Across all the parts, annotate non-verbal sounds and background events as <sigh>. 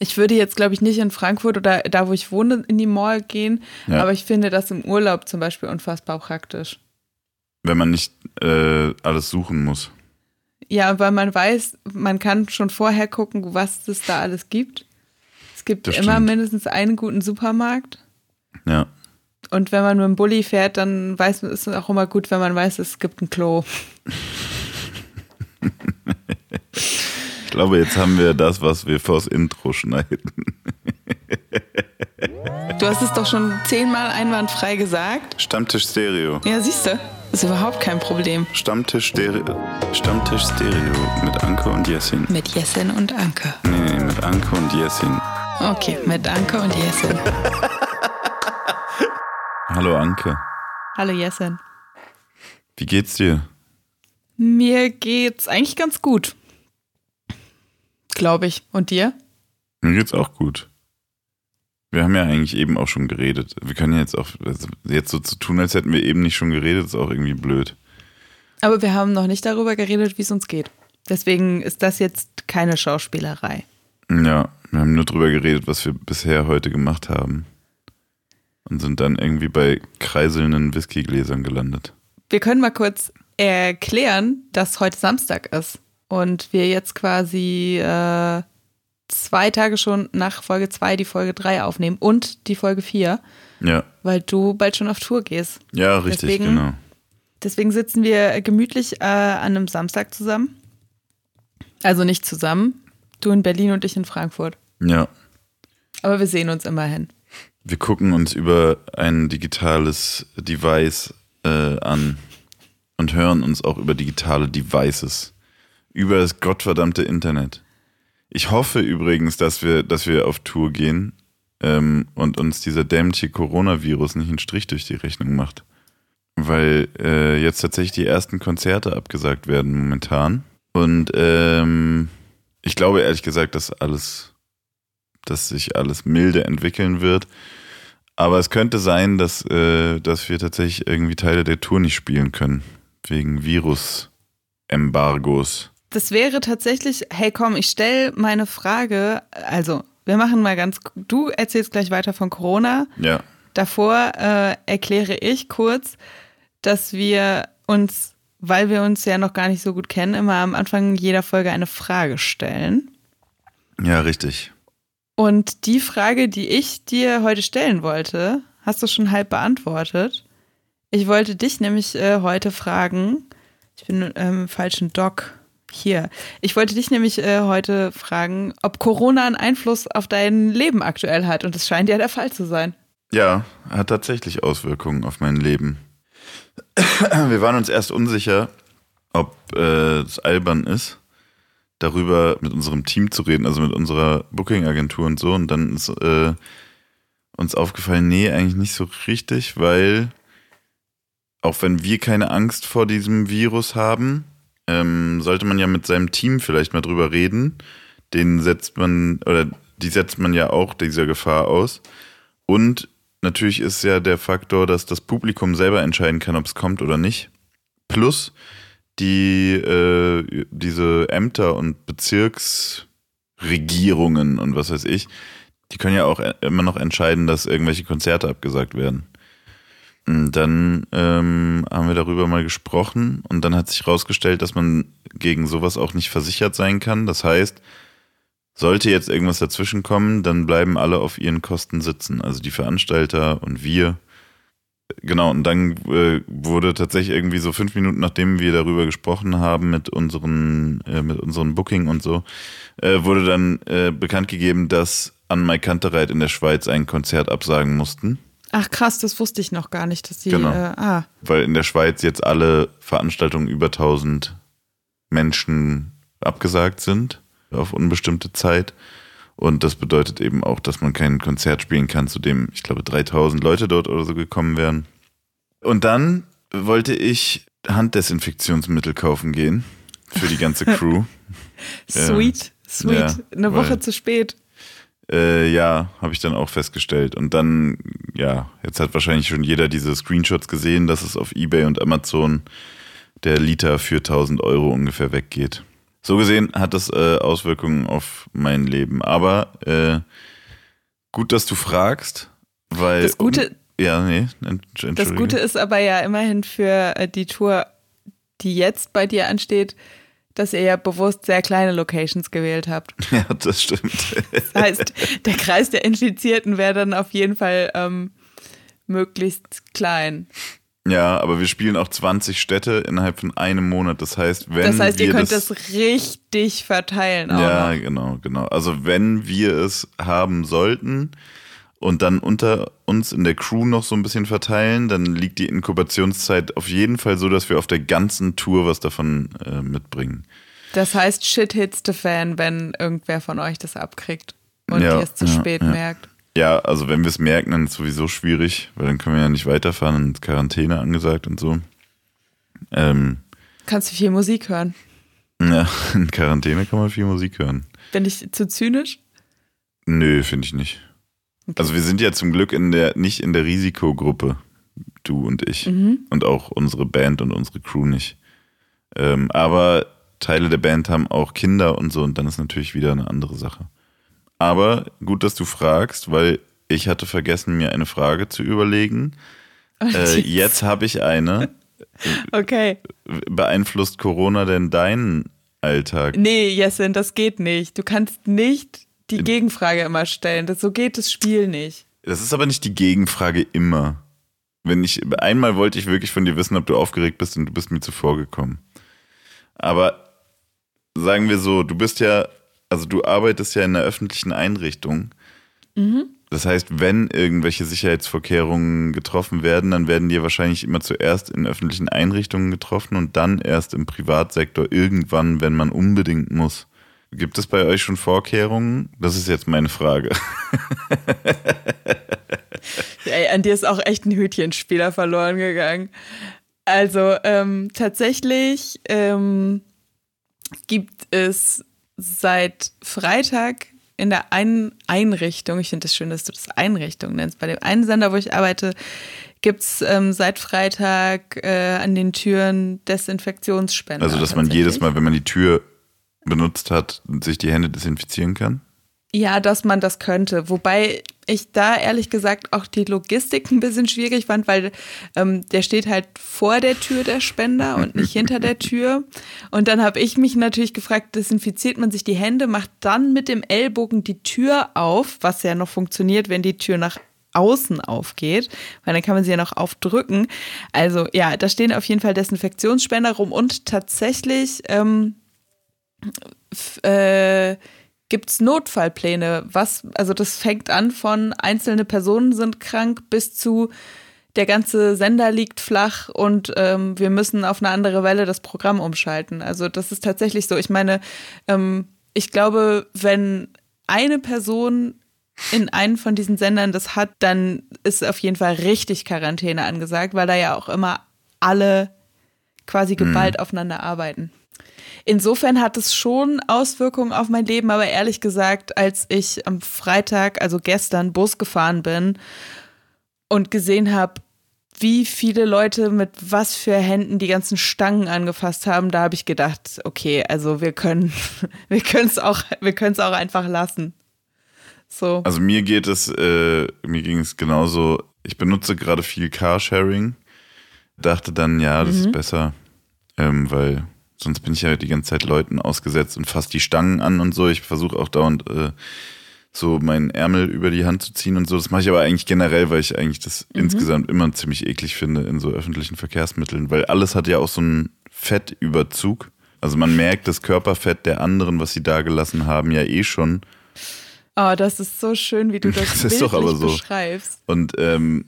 Ich würde jetzt, glaube ich, nicht in Frankfurt oder da, wo ich wohne, in die Mall gehen, Ja. aber ich finde das im Urlaub zum Beispiel unfassbar praktisch. Wenn man nicht äh, alles suchen muss. Ja, weil man weiß, man kann schon vorher gucken, was es da alles gibt. Es gibt Das immer stimmt. mindestens einen guten Supermarkt. Ja. Und wenn man mit dem Bulli fährt, dann weiß man, ist es auch immer gut, wenn man weiß, es gibt ein Klo. <laughs> Ich glaube, jetzt haben wir das, was wir vors Intro schneiden. Du hast es doch schon zehnmal einwandfrei gesagt. Stammtisch Stereo. Ja, siehst du, ist überhaupt kein Problem. Stammtisch Stereo. Stammtisch Stereo mit Anke und Jessin. Mit Jessin und Anke. Nee, nee, mit Anke und Jessin. Okay, mit Anke und Jessin. <laughs> Hallo Anke. Hallo Jessin. Wie geht's dir? Mir geht's eigentlich ganz gut. Glaube ich. Und dir? Mir geht's auch gut. Wir haben ja eigentlich eben auch schon geredet. Wir können ja jetzt auch, also jetzt so zu tun, als hätten wir eben nicht schon geredet, ist auch irgendwie blöd. Aber wir haben noch nicht darüber geredet, wie es uns geht. Deswegen ist das jetzt keine Schauspielerei. Ja, wir haben nur drüber geredet, was wir bisher heute gemacht haben. Und sind dann irgendwie bei kreiselnden Whiskygläsern gelandet. Wir können mal kurz erklären, dass heute Samstag ist und wir jetzt quasi äh, zwei Tage schon nach Folge 2 die Folge 3 aufnehmen und die Folge 4, Ja, weil du bald schon auf Tour gehst. ja, richtig, Deswegen- genau. Deswegen sitzen wir gemütlich äh, an einem Samstag zusammen. Also nicht zusammen, du in Berlin und ich in Frankfurt. Ja, Aber wir sehen uns immerhin. wir gucken uns über ein digitales Device äh, an und hören uns auch über digitale Devices. Über das gottverdammte Internet. Ich hoffe übrigens, dass wir, dass wir auf Tour gehen ähm, und uns dieser dämliche Coronavirus nicht einen Strich durch die Rechnung macht. Weil äh, jetzt tatsächlich die ersten Konzerte abgesagt werden momentan. Und ähm, ich glaube ehrlich gesagt, dass alles, dass sich alles milde entwickeln wird. Aber es könnte sein, dass, äh, dass wir tatsächlich irgendwie Teile der Tour nicht spielen können. Wegen Virus-Embargos. Das wäre tatsächlich, hey komm, ich stelle meine Frage, also wir machen mal ganz, du erzählst gleich weiter von Corona. Ja. Davor äh, erkläre ich kurz, dass wir uns, weil wir uns ja noch gar nicht so gut kennen, immer am Anfang jeder Folge eine Frage stellen. Ja, richtig. Und die Frage, die ich dir heute stellen wollte, hast du schon halb beantwortet. Ich wollte dich nämlich äh, heute fragen, ich bin ähm, im falschen Doc hier. Ich wollte dich nämlich äh, heute fragen, ob Corona einen Einfluss auf dein Leben aktuell hat. Und es scheint ja der Fall zu sein. Ja, hat tatsächlich Auswirkungen auf mein Leben. <clears throat> Wir waren uns erst unsicher, ob äh, es albern ist, darüber mit unserem Team zu reden, also mit unserer Booking-Agentur und so. Und dann ist äh, uns aufgefallen, nee, eigentlich nicht so richtig, weil auch wenn wir keine Angst vor diesem Virus haben, ähm, sollte man ja mit seinem Team vielleicht mal drüber reden. Den setzt man, oder die setzt man ja auch dieser Gefahr aus. Und natürlich ist ja der Faktor, dass das Publikum selber entscheiden kann, ob es kommt oder nicht. Plus die äh, diese Ämter und Bezirksregierungen und was weiß ich, die können ja auch äh, immer noch entscheiden, dass irgendwelche Konzerte abgesagt werden. Dann ähm, haben wir darüber mal gesprochen und dann hat sich herausgestellt, dass man gegen sowas auch nicht versichert sein kann. Das heißt, sollte jetzt irgendwas dazwischen kommen, dann bleiben alle auf ihren Kosten sitzen. Also die Veranstalter und wir. Genau, und dann äh, wurde tatsächlich irgendwie so fünf Minuten, nachdem wir darüber gesprochen haben mit unseren, äh, mit unseren Booking und so, äh, wurde dann äh, bekannt gegeben, dass an Mai Kantereit in der Schweiz ein Konzert absagen mussten. Ach krass, das wusste ich noch gar nicht, dass die. Genau. Äh, ah, weil in der Schweiz jetzt alle Veranstaltungen über 1000 Menschen abgesagt sind auf unbestimmte Zeit. Und das bedeutet eben auch, dass man kein Konzert spielen kann, zu dem, ich glaube, 3000 Leute dort oder so gekommen wären. Und dann wollte ich Handdesinfektionsmittel kaufen gehen für die ganze <laughs> Crew. sweet, sweet. ja, Eine Woche zu spät. Äh, ja, habe ich dann auch festgestellt. Und dann, ja, jetzt hat wahrscheinlich schon jeder diese Screenshots gesehen, dass es auf Ebay und Amazon der Liter für 1000 Euro ungefähr weggeht. So gesehen hat das äh, Auswirkungen auf mein Leben. Aber äh, gut, dass du fragst, weil. Das Gute, ja, nee, das Gute ist aber ja immerhin für äh, die Tour, die jetzt bei dir ansteht, dass ihr ja bewusst sehr kleine Locations gewählt habt. <laughs> Ja, das stimmt. Das heißt, der Kreis der Infizierten wäre dann auf jeden Fall ähm, möglichst klein. Ja, aber wir spielen auch 20 Städte innerhalb von einem Monat. Das heißt, wenn Das heißt, ihr könnt das, das richtig verteilen. Auch ja, noch. genau, genau. Also wenn wir es haben sollten und dann unter uns in der Crew noch so ein bisschen verteilen, dann liegt die Inkubationszeit auf jeden Fall so, dass wir auf der ganzen Tour was davon äh, mitbringen. Das heißt, shit hits the fan, wenn irgendwer von euch das abkriegt und Ja, ihr es zu ja, spät ja. merkt. Ja, also wenn wir es merken, dann ist es sowieso schwierig, weil dann können wir ja nicht weiterfahren und Quarantäne angesagt und so. Ähm, Kannst du viel Musik hören? ja, <laughs> in Quarantäne kann man viel Musik hören. Bin ich zu zynisch? Nö, finde ich nicht. Okay. Also wir sind ja zum Glück in der, nicht in der Risikogruppe, du und ich. Mhm. Und auch unsere Band und unsere Crew nicht. Ähm, aber Teile der Band haben auch Kinder und so und dann ist natürlich wieder eine andere Sache. Aber gut, dass du fragst, weil ich hatte vergessen, mir eine Frage zu überlegen. Äh, jetzt habe ich eine. <laughs> Okay. Beeinflusst Corona denn deinen Alltag? Nee, Jessin, das geht nicht. Du kannst nicht die Gegenfrage immer stellen. Das, so geht das Spiel nicht. Das ist aber nicht die Gegenfrage immer. Wenn ich einmal wollte ich wirklich von dir wissen, ob du aufgeregt bist und du bist mir zuvor gekommen. Aber sagen wir so, du bist ja, also du arbeitest ja in einer öffentlichen Einrichtung. Das heißt, wenn irgendwelche Sicherheitsvorkehrungen getroffen werden, dann werden die wahrscheinlich immer zuerst in öffentlichen Einrichtungen getroffen und dann erst im Privatsektor irgendwann, wenn man unbedingt muss. Gibt es bei euch schon Vorkehrungen? Das ist jetzt meine Frage. <laughs> Ey, an dir ist auch echt ein Hütchenspieler verloren gegangen. Also ähm, tatsächlich ähm, gibt es seit Freitag in der einen Einrichtung, ich finde es das schön, dass du das Einrichtung nennst, bei dem einen Sender, wo ich arbeite, gibt es ähm, seit Freitag äh, an den Türen Desinfektionsspender. Also, dass man jedes Mal, wenn man die Tür benutzt hat, sich die Hände desinfizieren kann? Ja, dass man das könnte. Wobei ich da ehrlich gesagt auch die Logistik ein bisschen schwierig fand, weil ähm, der steht halt vor der Tür der Spender und nicht hinter der Tür. Und dann habe ich mich natürlich gefragt, desinfiziert man sich die Hände, macht dann mit dem Ellbogen die Tür auf, was ja noch funktioniert, wenn die Tür nach außen aufgeht, weil dann kann man sie ja noch aufdrücken. Also ja, da stehen auf jeden Fall Desinfektionsspender rum und tatsächlich ähm, äh, gibt es Notfallpläne. Was, also das fängt an von einzelne Personen sind krank bis zu der ganze Sender liegt flach und ähm, wir müssen auf eine andere Welle das Programm umschalten. Also das ist tatsächlich so. Ich meine, ähm, ich glaube, wenn eine Person in einen von diesen Sendern das hat, dann ist auf jeden Fall richtig Quarantäne angesagt, weil da ja auch immer alle quasi geballt aufeinander arbeiten. Insofern hat es schon Auswirkungen auf mein Leben, aber ehrlich gesagt, als ich am Freitag, also gestern, Bus gefahren bin und gesehen habe, wie viele Leute mit was für Händen die ganzen Stangen angefasst haben, da habe ich gedacht, okay, also wir können, <laughs> wir können es auch, wir können es auch einfach lassen. So. Also mir geht es, äh, mir ging es genauso. Ich benutze gerade viel Carsharing. Dachte dann, ja, das ist besser, ähm, weil sonst bin ich ja die ganze Zeit Leuten ausgesetzt und fasse die Stangen an und so. Ich versuche auch dauernd äh, so meinen Ärmel über die Hand zu ziehen und so. Das mache ich aber eigentlich generell, weil ich eigentlich das insgesamt immer ziemlich eklig finde in so öffentlichen Verkehrsmitteln, weil alles hat ja auch so einen Fettüberzug. Also man merkt das Körperfett der anderen, was sie da gelassen haben, ja eh schon. Oh, das ist so schön, wie du <laughs> das, Das ist doch aber so. beschreibst. Und ähm,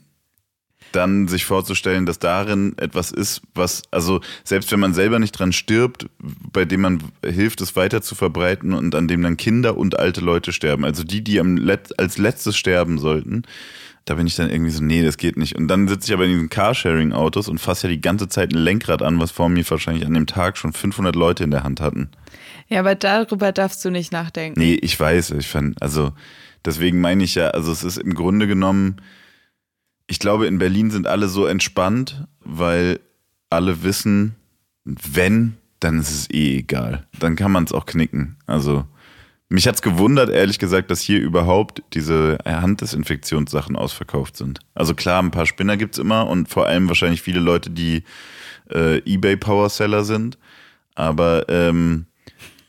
dann sich vorzustellen, dass darin etwas ist, was, also selbst wenn man selber nicht dran stirbt, bei dem man hilft, es weiter zu verbreiten und an dem dann Kinder und alte Leute sterben, also die, die Let als letztes sterben sollten, da bin ich dann irgendwie so, nee, das geht nicht. Und dann sitze ich aber in diesen Carsharing-Autos und fasse ja die ganze Zeit ein Lenkrad an, was vor mir wahrscheinlich an dem Tag schon 500 Leute in der Hand hatten. Ja, aber darüber darfst du nicht nachdenken. Nee, ich weiß, ich fand, also deswegen meine ich ja, also es ist im Grunde genommen, ich glaube, in Berlin sind alle so entspannt, weil alle wissen, wenn dann ist es eh egal. Dann kann man es auch knicken. Also mich hat es gewundert, ehrlich gesagt, dass hier überhaupt diese Handdesinfektionssachen ausverkauft sind. Also klar, ein paar Spinner gibt es immer und vor allem wahrscheinlich viele Leute, die äh, eBay Power Seller sind. Aber ähm,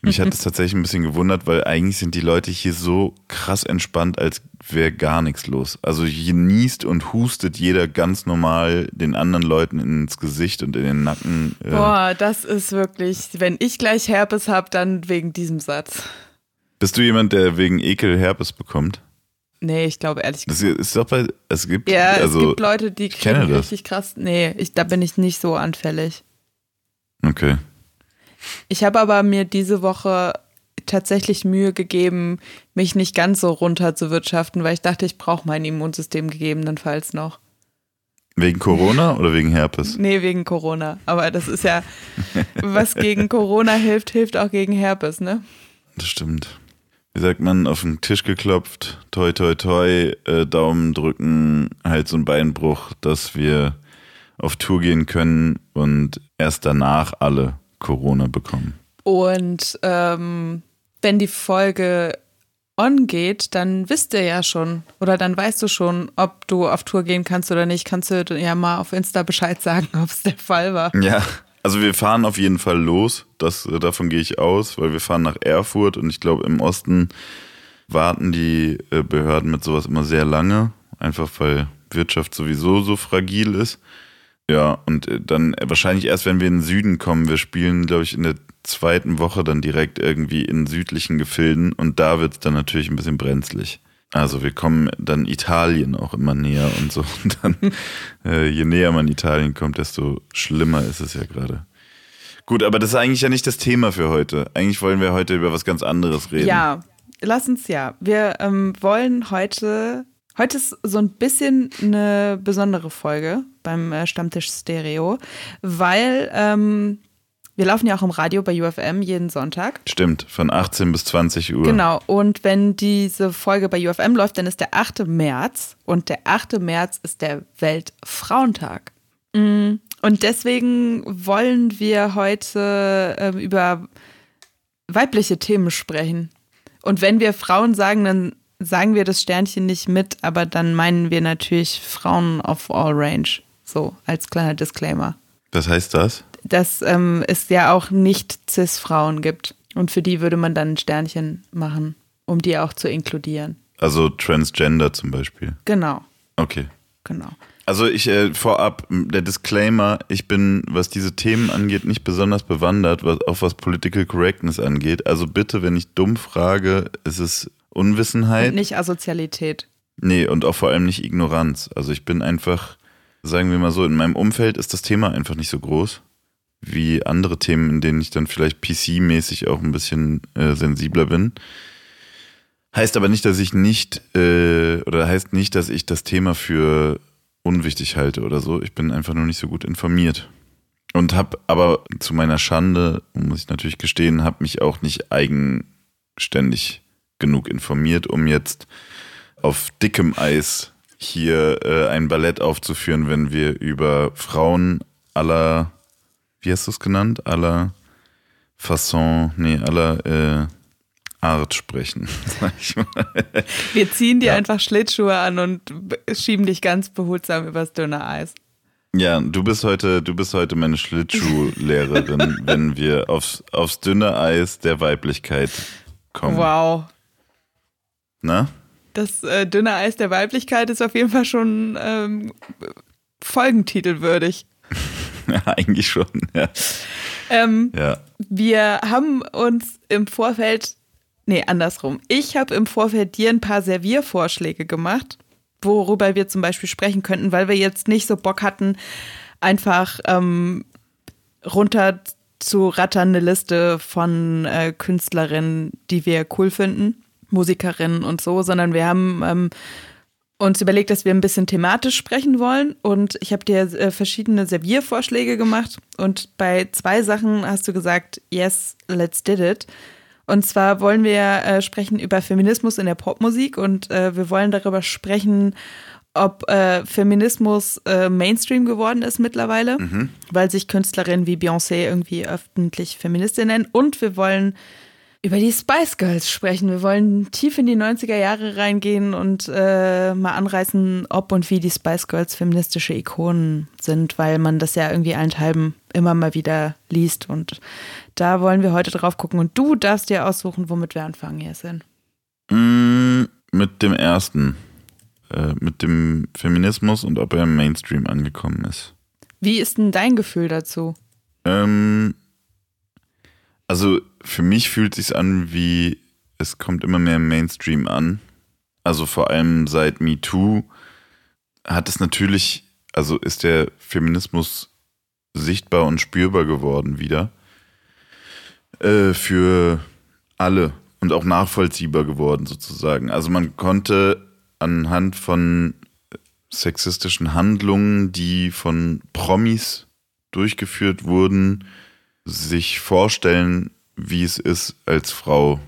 mich hat <laughs> es tatsächlich ein bisschen gewundert, weil eigentlich sind die Leute hier so krass entspannt, als wäre gar nichts los. Also hier niest und hustet jeder ganz normal den anderen Leuten ins Gesicht und in den Nacken. Äh. Boah, das ist wirklich, wenn ich gleich Herpes habe, dann wegen diesem Satz. Bist du jemand, der wegen Ekel Herpes bekommt? Nee, ich glaube ehrlich gesagt. Das ist doch bei, es gibt, ja, also, es gibt Leute, die kriegen richtig krass. Nee, ich, da bin ich nicht so anfällig. Okay. Ich habe aber mir diese Woche tatsächlich Mühe gegeben, mich nicht ganz so runter zu wirtschaften, weil ich dachte, ich brauche mein Immunsystem gegebenenfalls noch. Wegen Corona oder wegen Herpes? Nee, wegen Corona. Aber das ist ja, was gegen Corona hilft, hilft auch gegen Herpes, ne? Das stimmt wie sagt man, auf den Tisch geklopft, toi toi toi, äh, Daumen drücken, Hals- und Beinbruch, dass wir auf Tour gehen können und erst danach alle Corona bekommen. Und ähm, wenn die Folge on geht, dann wisst ihr ja schon oder dann weißt du schon, ob du auf Tour gehen kannst oder nicht. Kannst du ja mal auf Insta Bescheid sagen, <laughs> ob es der Fall war. Ja, also wir fahren auf jeden Fall los, das, äh, davon gehe ich aus, weil wir fahren nach Erfurt und ich glaube im Osten warten die äh, Behörden mit sowas immer sehr lange, einfach weil Wirtschaft sowieso so fragil ist. Ja, und äh, dann wahrscheinlich erst, wenn wir in den Süden kommen. Wir spielen, glaube ich, in der zweiten Woche dann direkt irgendwie in südlichen Gefilden und da wird es dann natürlich ein bisschen brenzlig. Also wir kommen dann Italien auch immer näher und so. <laughs> Und dann, äh, je näher man Italien kommt, desto schlimmer ist es ja gerade. Gut, aber das ist eigentlich ja nicht das Thema für heute. Eigentlich wollen wir heute über was ganz anderes reden. Ja, lass uns ja. Wir ähm, wollen heute, heute ist so ein bisschen eine besondere Folge beim äh, Stammtisch Stereo, weil ähm, wir laufen ja auch im Radio bei UFM jeden Sonntag. Stimmt, von 18 bis 20 Uhr. Genau, und wenn diese Folge bei UFM läuft, dann ist der 8. März und der 8. März ist der Weltfrauentag. Mm, und deswegen wollen wir heute äh, über weibliche Themen sprechen. Und wenn wir Frauen sagen, dann sagen wir das Sternchen nicht mit, aber dann meinen wir natürlich Frauen of all range. So, als kleiner Disclaimer. Was heißt das? dass ähm, es ja auch nicht Cis-Frauen gibt. Und für die würde man dann ein Sternchen machen, um die auch zu inkludieren. Also Transgender zum Beispiel. Genau. Okay. Genau. Also ich äh, vorab, der Disclaimer, ich bin, was diese Themen angeht, nicht besonders bewandert, was, auch was Political Correctness angeht. Also bitte, wenn ich dumm frage, ist es Unwissenheit. Und nicht Asozialität. Nee, und auch vor allem nicht Ignoranz. Also ich bin einfach, sagen wir mal so, in meinem Umfeld ist das Thema einfach nicht so groß wie andere Themen, in denen ich dann vielleicht PC-mäßig auch ein bisschen äh, sensibler bin. Heißt aber nicht, dass ich nicht, äh, oder heißt nicht, dass ich das Thema für unwichtig halte oder so. Ich bin einfach nur nicht so gut informiert. Und habe aber zu meiner Schande, muss ich natürlich gestehen, habe mich auch nicht eigenständig genug informiert, um jetzt auf dickem Eis hier äh, ein Ballett aufzuführen, wenn wir über Frauen aller wie hast du es genannt? Aller Fasson, nee, aller äh, Art sprechen. <laughs> Wir ziehen dir ja. einfach Schlittschuhe an und schieben dich ganz behutsam übers dünne Eis. Ja, du bist heute, du bist heute meine Schlittschuhlehrerin, <laughs> wenn wir aufs, aufs dünne Eis der Weiblichkeit kommen. Wow. Na? Das äh, dünne Eis der Weiblichkeit ist auf jeden Fall schon ähm, folgentitelwürdig. <laughs> Ja, eigentlich schon, ja. Ähm, ja. Wir haben uns im Vorfeld, nee, andersrum. Ich habe im Vorfeld dir ein paar Serviervorschläge gemacht, worüber wir zum Beispiel sprechen könnten, weil wir jetzt nicht so Bock hatten, einfach ähm, runter zu rattern eine Liste von äh, Künstlerinnen, die wir cool finden, Musikerinnen und so, sondern wir haben ähm, uns überlegt, dass wir ein bisschen thematisch sprechen wollen. Und ich habe dir äh, verschiedene Serviervorschläge gemacht. Und bei zwei Sachen hast du gesagt, yes, let's did it. Und zwar wollen wir äh, sprechen über Feminismus in der Popmusik und äh, wir wollen darüber sprechen, ob äh, Feminismus äh, Mainstream geworden ist mittlerweile, Mhm. weil sich Künstlerinnen wie Beyoncé irgendwie öffentlich Feministin nennen. Und wir wollen über die Spice Girls sprechen. Wir wollen tief in die 90er Jahre reingehen und äh, mal anreißen, ob und wie die Spice Girls feministische Ikonen sind, weil man das ja irgendwie allenthalben immer mal wieder liest. Und da wollen wir heute drauf gucken. Und du darfst dir aussuchen, womit wir anfangen, Jessin. Mm, mit dem ersten. Äh, mit dem Feminismus und ob er im Mainstream angekommen ist. Wie ist denn dein Gefühl dazu? Ähm, also für mich fühlt sich an wie es kommt immer mehr im Mainstream an. Also vor allem seit MeToo hat es natürlich, also ist der Feminismus sichtbar und spürbar geworden wieder äh, für alle und auch nachvollziehbar geworden sozusagen. Also man konnte anhand von sexistischen Handlungen, die von Promis durchgeführt wurden, sich vorstellen, wie es ist, als Frau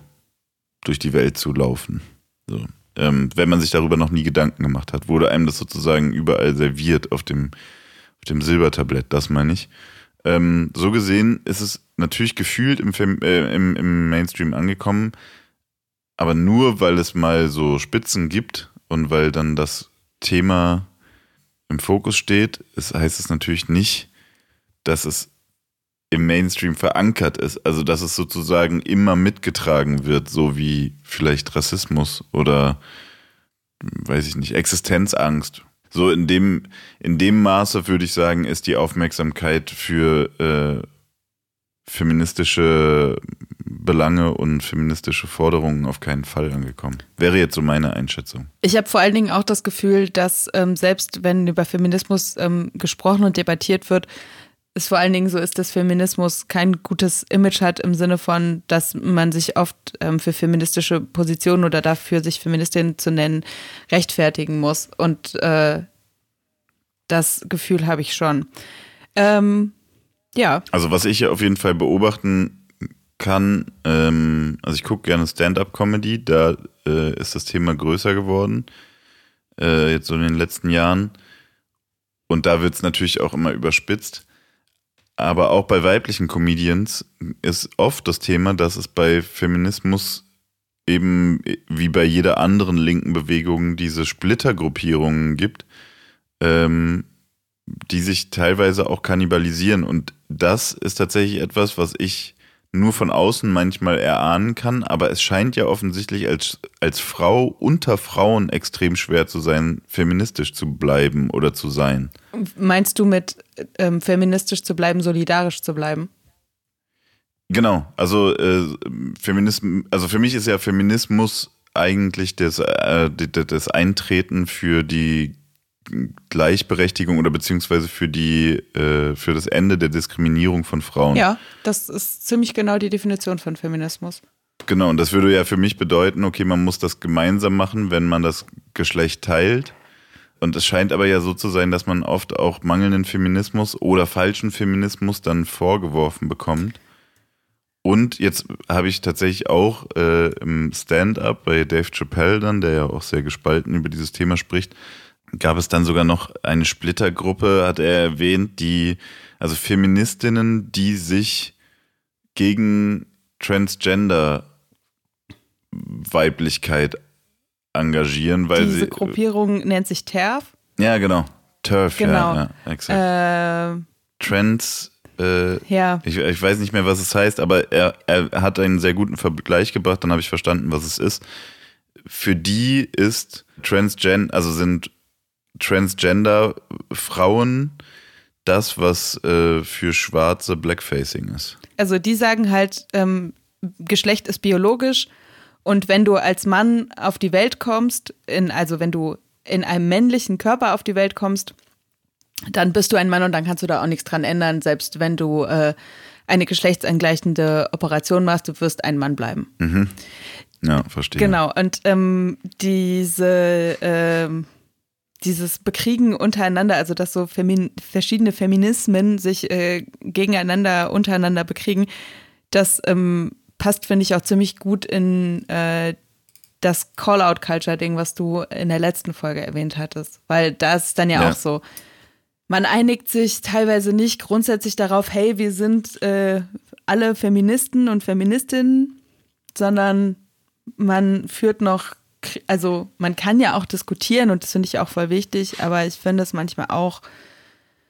durch die Welt zu laufen. So. Ähm, wenn man sich darüber noch nie Gedanken gemacht hat, wurde einem das sozusagen überall serviert auf dem, auf dem Silbertablett, das meine ich. Ähm, so gesehen ist es natürlich gefühlt im, Fem äh, im, im Mainstream angekommen, aber nur weil es mal so Spitzen gibt und weil dann das Thema im Fokus steht, es heißt es natürlich nicht, dass es im Mainstream verankert ist. Also dass es sozusagen immer mitgetragen wird, so wie vielleicht Rassismus oder weiß ich nicht, Existenzangst. So in dem, in dem Maße würde ich sagen, ist die Aufmerksamkeit für äh, feministische Belange und feministische Forderungen auf keinen Fall angekommen. Wäre jetzt so meine Einschätzung. Ich habe vor allen Dingen auch das Gefühl, dass ähm, selbst wenn über Feminismus ähm, gesprochen und debattiert wird, es vor allen Dingen so ist, dass Feminismus kein gutes Image hat im Sinne von, dass man sich oft ähm, für feministische Positionen oder dafür, sich Feministin zu nennen, rechtfertigen muss. Und äh, das Gefühl habe ich schon. Ähm, ja. Also was ich auf jeden Fall beobachten kann, ähm, also ich gucke gerne Stand-up-Comedy, da äh, ist das Thema größer geworden, äh, jetzt so in den letzten Jahren. Und da wird es natürlich auch immer überspitzt. Aber auch bei weiblichen Comedians ist oft das Thema, dass es bei Feminismus eben wie bei jeder anderen linken Bewegung diese Splittergruppierungen gibt, ähm, die sich teilweise auch kannibalisieren. Und das ist tatsächlich etwas, was ich nur von außen manchmal erahnen kann, aber es scheint ja offensichtlich als, als Frau unter Frauen extrem schwer zu sein, feministisch zu bleiben oder zu sein. Meinst du mit ähm, feministisch zu bleiben, solidarisch zu bleiben? Genau, also äh, Feminismus, also für mich ist ja Feminismus eigentlich das, äh, das Eintreten für die Gleichberechtigung oder beziehungsweise für die äh, für das Ende der Diskriminierung von Frauen. Ja, das ist ziemlich genau die Definition von Feminismus. Genau, und das würde ja für mich bedeuten, okay, man muss das gemeinsam machen, wenn man das Geschlecht teilt. Und es scheint aber ja so zu sein, dass man oft auch mangelnden Feminismus oder falschen Feminismus dann vorgeworfen bekommt. Und jetzt habe ich tatsächlich auch äh, im Stand-up bei Dave Chappelle dann, der ja auch sehr gespalten über dieses Thema spricht, gab es dann sogar noch eine Splittergruppe, hat er erwähnt, die, also Feministinnen, die sich gegen Transgender Weiblichkeit engagieren, weil Diese sie. Gruppierung nennt sich TERF. Ja, genau. TERF, Genau. ja, ja exakt. Äh, Trans, äh, ja, ich, ich weiß nicht mehr, was es heißt, aber er, er hat einen sehr guten Vergleich gebracht, dann habe ich verstanden, was es ist. Für die ist Transgen, also sind Transgender Frauen das, was äh, für schwarze Blackfacing ist. also die sagen halt, ähm, Geschlecht ist biologisch und wenn du als Mann auf die Welt kommst, in, also wenn du in einem männlichen Körper auf die Welt kommst, dann bist du ein Mann und dann kannst du da auch nichts dran ändern, selbst wenn du äh, eine geschlechtsangleichende Operation machst, du wirst ein Mann bleiben. Ja, verstehe. Genau, und ähm, diese, ähm, dieses Bekriegen untereinander, also dass so Femin verschiedene Feminismen sich äh, gegeneinander, untereinander bekriegen, das ähm, passt, finde ich, auch ziemlich gut in äh, das Call-out-Culture-Ding, was du in der letzten Folge erwähnt hattest. Weil das ist dann ja, ja. auch so. Man einigt sich teilweise nicht grundsätzlich darauf, hey, wir sind äh, alle Feministen und Feministinnen, sondern man führt noch, also man kann ja auch diskutieren und das finde ich auch voll wichtig, aber ich finde es manchmal auch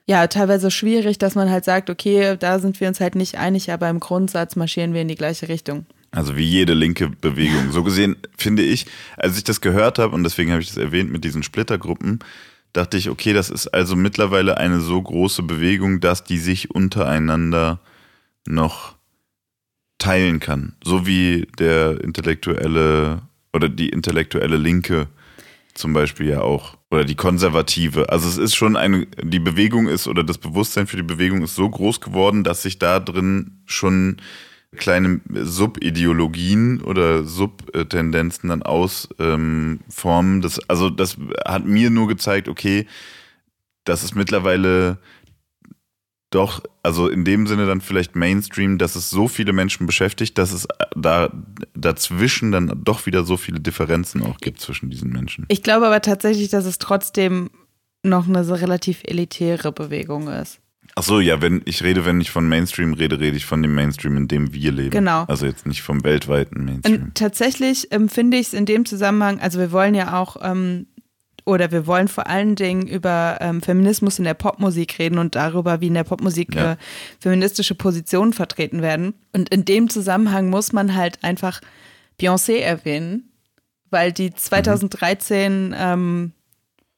ja, teilweise schwierig, dass man halt sagt, okay, da sind wir uns halt nicht einig, aber im Grundsatz marschieren wir in die gleiche Richtung. Also wie jede linke Bewegung. So gesehen finde ich, als ich das gehört habe, und deswegen habe ich das erwähnt mit diesen Splittergruppen, dachte ich, okay, das ist also mittlerweile eine so große Bewegung, dass die sich untereinander noch teilen kann. So wie der intellektuelle oder die intellektuelle Linke zum Beispiel ja auch. Oder die konservative. Also es ist schon eine, die Bewegung ist oder das Bewusstsein für die Bewegung ist so groß geworden, dass sich da drin schon kleine Subideologien oder Subtendenzen dann ausformen. Ähm, das, also das hat mir nur gezeigt, okay, das ist mittlerweile doch, also in dem Sinne dann vielleicht Mainstream, dass es so viele Menschen beschäftigt, dass es da dazwischen dann doch wieder so viele Differenzen auch gibt zwischen diesen Menschen. Ich glaube aber tatsächlich, dass es trotzdem noch eine relativ elitäre Bewegung ist. Ach so, ja, wenn ich rede, wenn ich von Mainstream rede, rede ich von dem Mainstream, in dem wir leben. Genau. Also jetzt nicht vom weltweiten Mainstream. Und tatsächlich empfinde ich es in dem Zusammenhang, also wir wollen ja auch ähm, oder wir wollen vor allen Dingen über ähm, Feminismus in der Popmusik reden und darüber, wie in der Popmusik ja. äh, feministische Positionen vertreten werden. Und in dem Zusammenhang muss man halt einfach Beyoncé erwähnen, weil die 2013 mhm. ähm,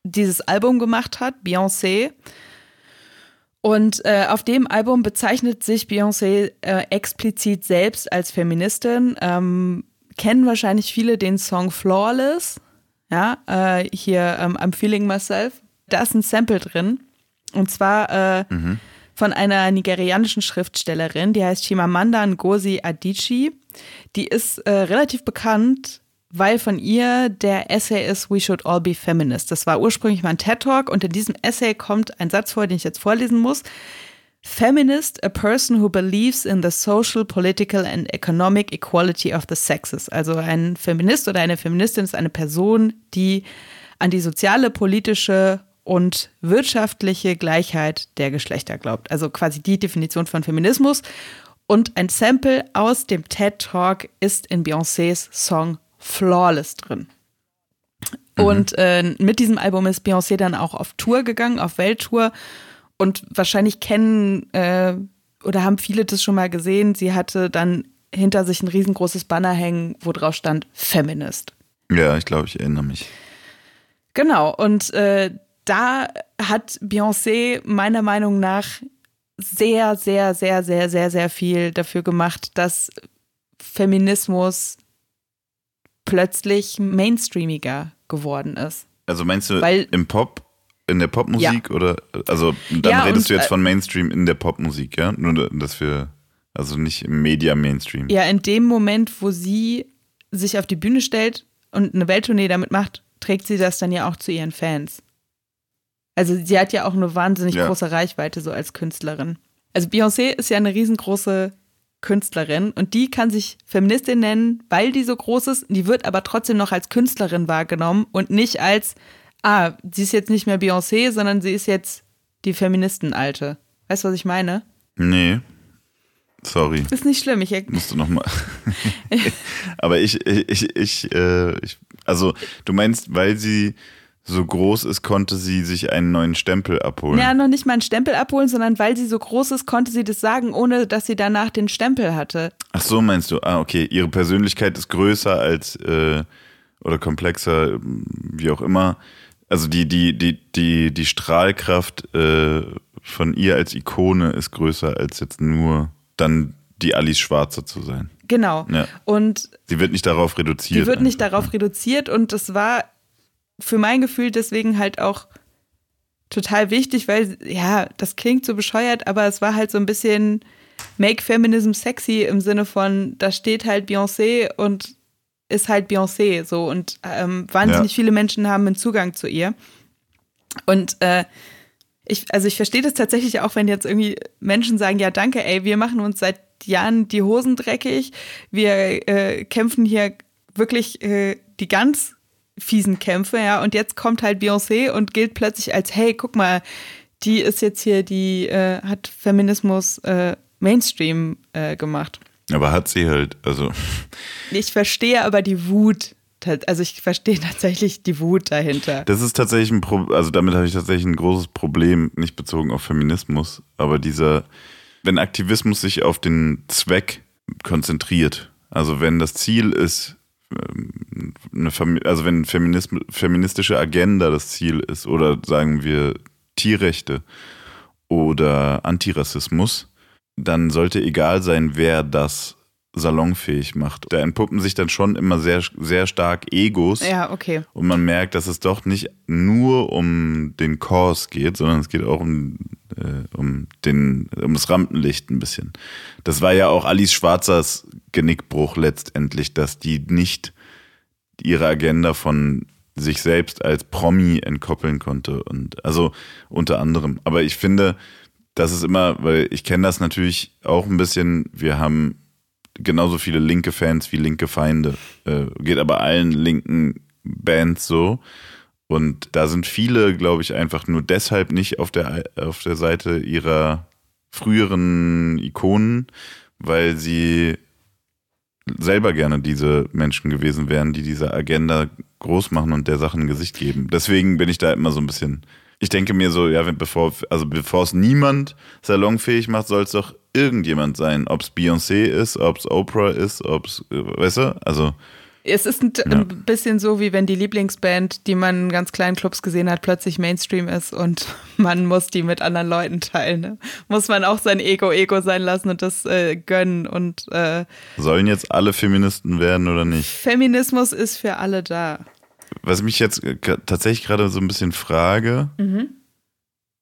dieses Album gemacht hat, Beyoncé. Und äh, auf dem Album bezeichnet sich Beyoncé äh, explizit selbst als Feministin. Ähm, kennen wahrscheinlich viele den Song Flawless ja, äh, hier ähm, I'm Feeling Myself. Da ist ein Sample drin. Und zwar äh, mhm. von einer nigerianischen Schriftstellerin, die heißt Chimamanda Ngozi Adichie. Die ist äh, relativ bekannt, weil von ihr der Essay ist We Should All Be Feminists. Das war ursprünglich mal ein TED-Talk und in diesem Essay kommt ein Satz vor, den ich jetzt vorlesen muss. Feminist, a person who believes in the social, political and economic equality of the sexes. Also ein Feminist oder eine Feministin ist eine Person, die an die soziale, politische und wirtschaftliche Gleichheit der Geschlechter glaubt. Also quasi die Definition von Feminismus. Und ein Sample aus dem TED Talk ist in Beyoncés Song Flawless drin. Mhm. Und äh, mit diesem Album ist Beyoncé dann auch auf Tour gegangen, auf Welttour und wahrscheinlich kennen äh, oder haben viele das schon mal gesehen. Sie hatte dann hinter sich ein riesengroßes Banner hängen, wo drauf stand Feminist. Ja, ich glaube, ich erinnere mich. Genau, und äh, da hat Beyoncé meiner Meinung nach sehr, sehr, sehr, sehr, sehr, sehr viel dafür gemacht, dass Feminismus plötzlich mainstreamiger geworden ist. Also meinst du Weil, im Pop in der Popmusik ja. oder also dann ja, redest du jetzt äh, von Mainstream in der Popmusik, ja? Nur dass wir also nicht im Media Mainstream. Ja, in dem Moment, wo sie sich auf die Bühne stellt und eine Welttournee damit macht, trägt sie das dann ja auch zu ihren Fans. Also sie hat ja auch eine wahnsinnig ja. große Reichweite so als Künstlerin. Also Beyoncé ist ja eine riesengroße Künstlerin und die kann sich Feministin nennen, weil die so groß ist. Die wird aber trotzdem noch als Künstlerin wahrgenommen und nicht als ah, sie ist jetzt nicht mehr Beyoncé, sondern sie ist jetzt die Feministenalte. Weißt du, was ich meine? Nee. Sorry. Ist nicht schlimm, ich musst du noch mal. <laughs> Aber ich, ich, ich, äh, ich, also du meinst, weil sie so groß ist, konnte sie sich einen neuen Stempel abholen. Ja, noch nicht mal einen Stempel abholen, sondern weil sie so groß ist, konnte sie das sagen, ohne dass sie danach den Stempel hatte. Ach so, meinst du? Ah, okay. Ihre Persönlichkeit ist größer als äh, oder komplexer, wie auch immer, also die, die, die, die, die Strahlkraft äh, von ihr als Ikone ist größer als jetzt nur dann die Alice Schwarze zu sein. Genau. Ja. Und sie wird nicht darauf reduziert. Sie wird nicht darauf reduziert und das war für mein Gefühl deswegen halt auch total wichtig, weil ja, das klingt so bescheuert, aber es war halt so ein bisschen Make Feminism sexy im Sinne von, da steht halt Beyoncé und ist halt Beyoncé so und ähm, wahnsinnig ja. viele Menschen haben einen Zugang zu ihr. Und äh, ich, also ich verstehe das tatsächlich auch, wenn jetzt irgendwie Menschen sagen, ja danke, ey, wir machen uns seit Jahren die Hosen dreckig, wir äh, kämpfen hier wirklich äh, die ganz fiesen Kämpfe, ja. Und jetzt kommt halt Beyoncé und gilt plötzlich als, hey, guck mal, die ist jetzt hier, die äh, hat Feminismus äh, Mainstream äh, gemacht. Aber hat sie halt, also. Ich verstehe aber die Wut. Also ich verstehe <laughs> tatsächlich die Wut dahinter. Das ist tatsächlich ein Problem, also damit habe ich tatsächlich ein großes Problem, nicht bezogen auf Feminismus, aber dieser, wenn Aktivismus sich auf den Zweck konzentriert, also wenn das Ziel ist, ähm, eine also wenn Feminism feministische Agenda das Ziel ist oder sagen wir Tierrechte oder Antirassismus, dann sollte egal sein, wer das salonfähig macht. Da entpuppen sich dann schon immer sehr, sehr stark Egos. Ja, okay. Und man merkt, dass es doch nicht nur um den Kurs geht, sondern es geht auch um, äh, um, den, um das Rampenlicht ein bisschen. Das war ja auch Alice Schwarzers Genickbruch letztendlich, dass die nicht ihre Agenda von sich selbst als Promi entkoppeln konnte. Und also unter anderem. Aber ich finde, das ist immer, weil ich kenne das natürlich auch ein bisschen, wir haben genauso viele linke Fans wie linke Feinde. Äh, geht aber allen linken Bands so. Und da sind viele, glaube ich, einfach nur deshalb nicht auf der, auf der Seite ihrer früheren Ikonen, weil sie selber gerne diese Menschen gewesen wären, die diese Agenda groß machen und der Sache ein Gesicht geben. Deswegen bin ich da immer so ein bisschen. Ich denke mir so, ja, bevor, also bevor es niemand salonfähig macht, soll es doch irgendjemand sein. Ob es Beyoncé ist, ob es Oprah ist, ob es, weißt du, also es ist ein, ja. ein, bisschen so, wie wenn die Lieblingsband, die man in ganz kleinen Clubs gesehen hat, plötzlich Mainstream ist und <laughs> man muss die mit anderen Leuten teilen. Ne? Muss man auch sein Ego Ego sein lassen und das äh, gönnen und äh, Sollen jetzt alle Feministen werden oder nicht? Feminismus ist für alle da. Was mich jetzt äh, tatsächlich gerade so ein bisschen frage, mhm.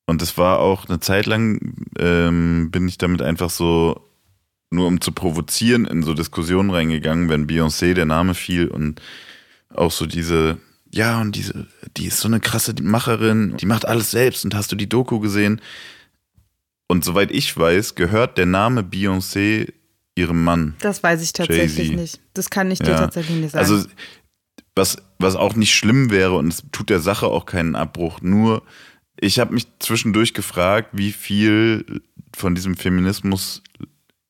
und das war auch eine Zeit lang, ähm, bin ich damit einfach so nur um zu provozieren, in so Diskussionen reingegangen, wenn Beyoncé der Name fiel und auch so diese, ja, und diese, die ist so eine krasse Macherin, die macht alles selbst und hast du die Doku gesehen? Und soweit ich weiß, gehört der Name Beyoncé ihrem Mann. Das weiß ich tatsächlich nicht. Das kann ich dir ja. tatsächlich nicht sagen. Also, was, was auch nicht schlimm wäre und es tut der Sache auch keinen Abbruch, nur ich habe mich zwischendurch gefragt, wie viel von diesem Feminismus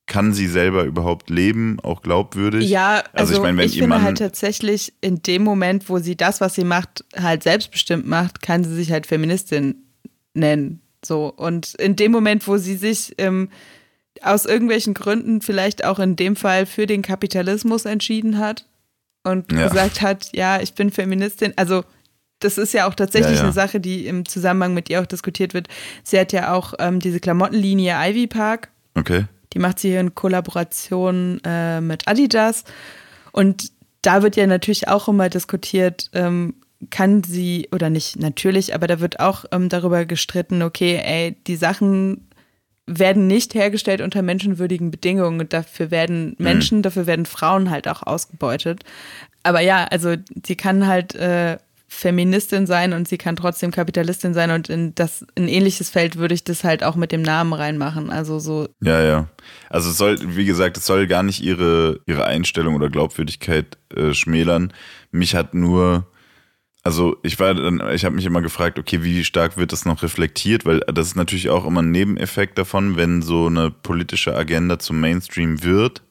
kann sie selber überhaupt leben, auch glaubwürdig? Ja, also, also ich, meine, wenn ich finde halt tatsächlich in dem Moment, wo sie das, was sie macht, halt selbstbestimmt macht, kann sie sich halt Feministin nennen. So und in dem Moment, wo sie sich ähm, aus irgendwelchen Gründen vielleicht auch in dem Fall für den Kapitalismus entschieden hat und ja. gesagt hat, ja, ich bin Feministin, also das ist ja auch tatsächlich ja, ja. eine Sache, die im Zusammenhang mit ihr auch diskutiert wird. Sie hat ja auch ähm, diese Klamottenlinie Ivy Park. Okay. Die macht sie hier in Kollaboration äh, mit Adidas. Und da wird ja natürlich auch immer diskutiert, ähm, kann sie oder nicht natürlich, aber da wird auch ähm, darüber gestritten, okay, ey, die Sachen werden nicht hergestellt unter menschenwürdigen Bedingungen und dafür werden mhm. Menschen, mhm. dafür werden Frauen halt auch ausgebeutet. Aber ja, also sie kann halt äh, Feministin sein und sie kann trotzdem Kapitalistin sein und in das ein ähnliches Feld würde ich das halt auch mit dem Namen reinmachen. Also so. Ja, ja. Also es soll, wie gesagt, es soll gar nicht ihre, ihre Einstellung oder Glaubwürdigkeit äh, schmälern. Mich hat nur, also ich war dann, ich habe mich immer gefragt, okay, wie stark wird das noch reflektiert? Weil das ist natürlich auch immer ein Nebeneffekt davon, wenn so eine politische Agenda zum Mainstream wird,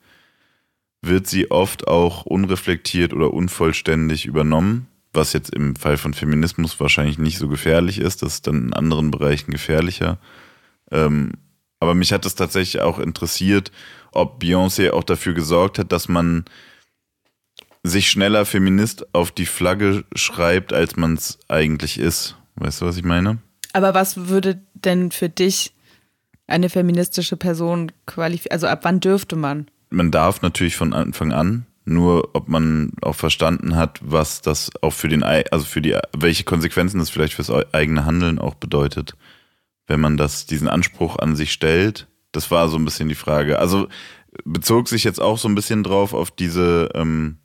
wird sie oft auch unreflektiert oder unvollständig übernommen was jetzt im Fall von Feminismus wahrscheinlich nicht so gefährlich ist. Das ist dann in anderen Bereichen gefährlicher. Ähm, aber mich hat es tatsächlich auch interessiert, ob Beyoncé auch dafür gesorgt hat, dass man sich schneller Feminist auf die Flagge schreibt, als man es eigentlich ist. Weißt du, was ich meine? Aber was würde denn für dich eine feministische Person qualifizieren? Also ab wann dürfte man? Man darf natürlich von Anfang an. Nur ob man auch verstanden hat, was das auch für den, also für die, welche Konsequenzen das vielleicht fürs eigene Handeln auch bedeutet, wenn man das, diesen Anspruch an sich stellt. Das war so ein bisschen die Frage. Also bezog sich jetzt auch so ein bisschen drauf auf diese ähm,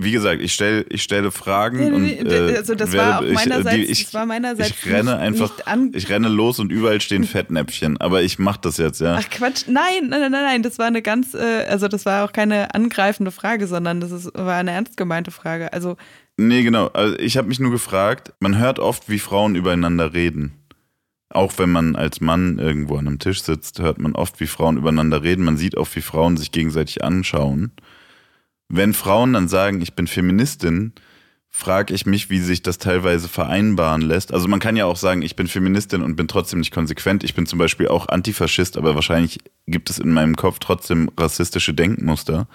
wie gesagt, ich stelle ich stelle Fragen und äh, also das werde, war auch meinerseits, ich, ich, das war meinerseits ich renne nicht, einfach, nicht ich renne los und überall stehen Fettnäpfchen, aber ich mache das jetzt, ja. Ach Quatsch, nein, nein, nein, nein, das war eine ganz, äh, also das war auch keine angreifende Frage, sondern das ist, war eine ernst gemeinte Frage. Also Nee, genau. Also ich habe mich nur gefragt, man hört oft, wie Frauen übereinander reden. Auch wenn man als Mann irgendwo an einem Tisch sitzt, hört man oft, wie Frauen übereinander reden. Man sieht auch, wie Frauen sich gegenseitig anschauen. Wenn Frauen dann sagen, ich bin Feministin, frage ich mich, wie sich das teilweise vereinbaren lässt. Also man kann ja auch sagen, ich bin Feministin und bin trotzdem nicht konsequent. Ich bin zum Beispiel auch Antifaschist, aber wahrscheinlich gibt es in meinem Kopf trotzdem rassistische Denkmuster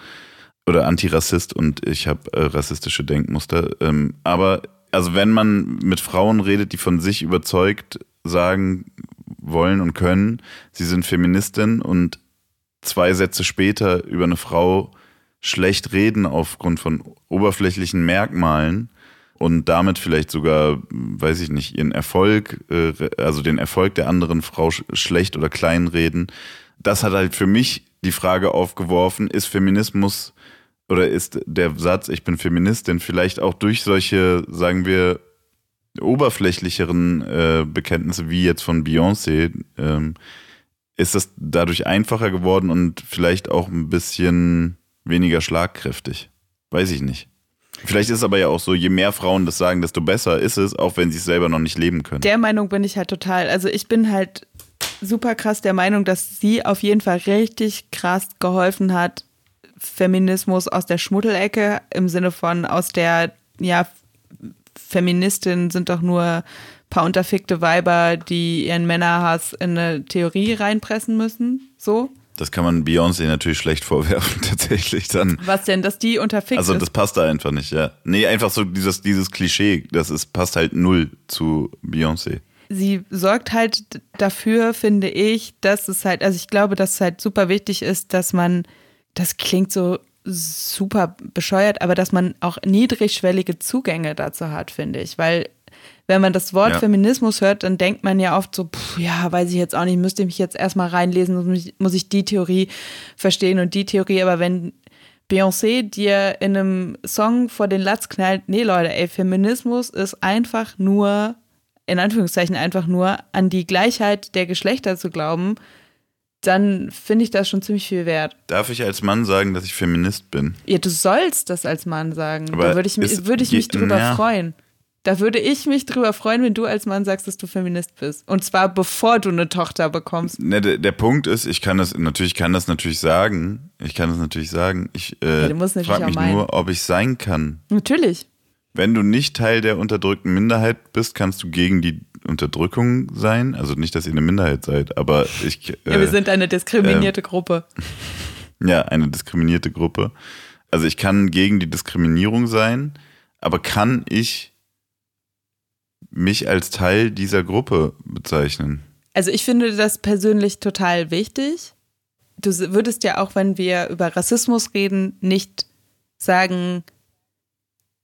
oder Antirassist und ich habe äh, rassistische Denkmuster. Ähm, aber also wenn man mit Frauen redet, die von sich überzeugt sagen wollen und können, sie sind Feministin und zwei Sätze später über eine Frau schlecht reden aufgrund von oberflächlichen Merkmalen und damit vielleicht sogar, weiß ich nicht, ihren Erfolg, äh, also den Erfolg der anderen Frau sch schlecht oder klein reden. Das hat halt für mich die Frage aufgeworfen, ist Feminismus oder ist der Satz, ich bin Feministin, vielleicht auch durch solche, sagen wir, oberflächlicheren äh, Bekenntnisse wie jetzt von Beyoncé, ähm, ist das dadurch einfacher geworden und vielleicht auch ein bisschen weniger schlagkräftig. Weiß ich nicht. Vielleicht ist es aber ja auch so, je mehr Frauen das sagen, desto besser ist es, auch wenn sie es selber noch nicht leben können. Der Meinung bin ich halt total. Also ich bin halt super krass der Meinung, dass sie auf jeden Fall richtig krass geholfen hat, Feminismus aus der Schmuddelecke im Sinne von aus der, ja, Feministinnen sind doch nur paar unterfickte Weiber, die ihren Männerhass in eine Theorie reinpressen müssen. So. Das kann man Beyoncé natürlich schlecht vorwerfen, <laughs> tatsächlich dann. Was denn, dass die unterfickt Also das passt da einfach nicht, ja. Nee, einfach so dieses, dieses Klischee, das ist, passt halt null zu Beyoncé. sie sorgt halt dafür, finde ich, dass es halt, also ich glaube, dass es halt super wichtig ist, dass man, das klingt so super bescheuert, aber dass man auch niedrigschwellige Zugänge dazu hat, finde ich, weil wenn man das Wort Ja. Feminismus hört, dann denkt man ja oft so, pff, ja, weiß ich jetzt auch nicht, müsste ich mich jetzt erstmal reinlesen, muss ich, muss ich die Theorie verstehen und die Theorie, aber wenn Beyoncé dir in einem Song vor den Latz knallt, nee Leute, ey, Feminismus ist einfach nur, in Anführungszeichen einfach nur, an die Gleichheit der Geschlechter zu glauben, dann finde ich das schon ziemlich viel wert. Darf ich als Mann sagen, dass ich Feminist bin? Ja, du sollst das als Mann sagen. Aber da würde ich, würde ich mich drüber ja. freuen. Da würde ich mich drüber freuen, wenn du als Mann sagst, dass du Feminist bist. Und zwar bevor du eine Tochter bekommst. Ne, der, der Punkt ist, ich kann das natürlich kann das natürlich sagen. Ich kann das natürlich sagen. Ich äh, Ja, frage mich nur, ob ich sein kann. Natürlich. Wenn du nicht Teil der unterdrückten Minderheit bist, kannst du gegen die Unterdrückung sein. Also nicht, dass ihr eine Minderheit seid, aber ich äh, <laughs> Ja, wir sind eine diskriminierte Gruppe. <laughs> ja eine diskriminierte Gruppe. Also ich kann gegen die Diskriminierung sein, aber kann ich mich als Teil dieser Gruppe bezeichnen? Also ich finde das persönlich total wichtig. Du würdest ja auch, wenn wir über Rassismus reden, nicht sagen,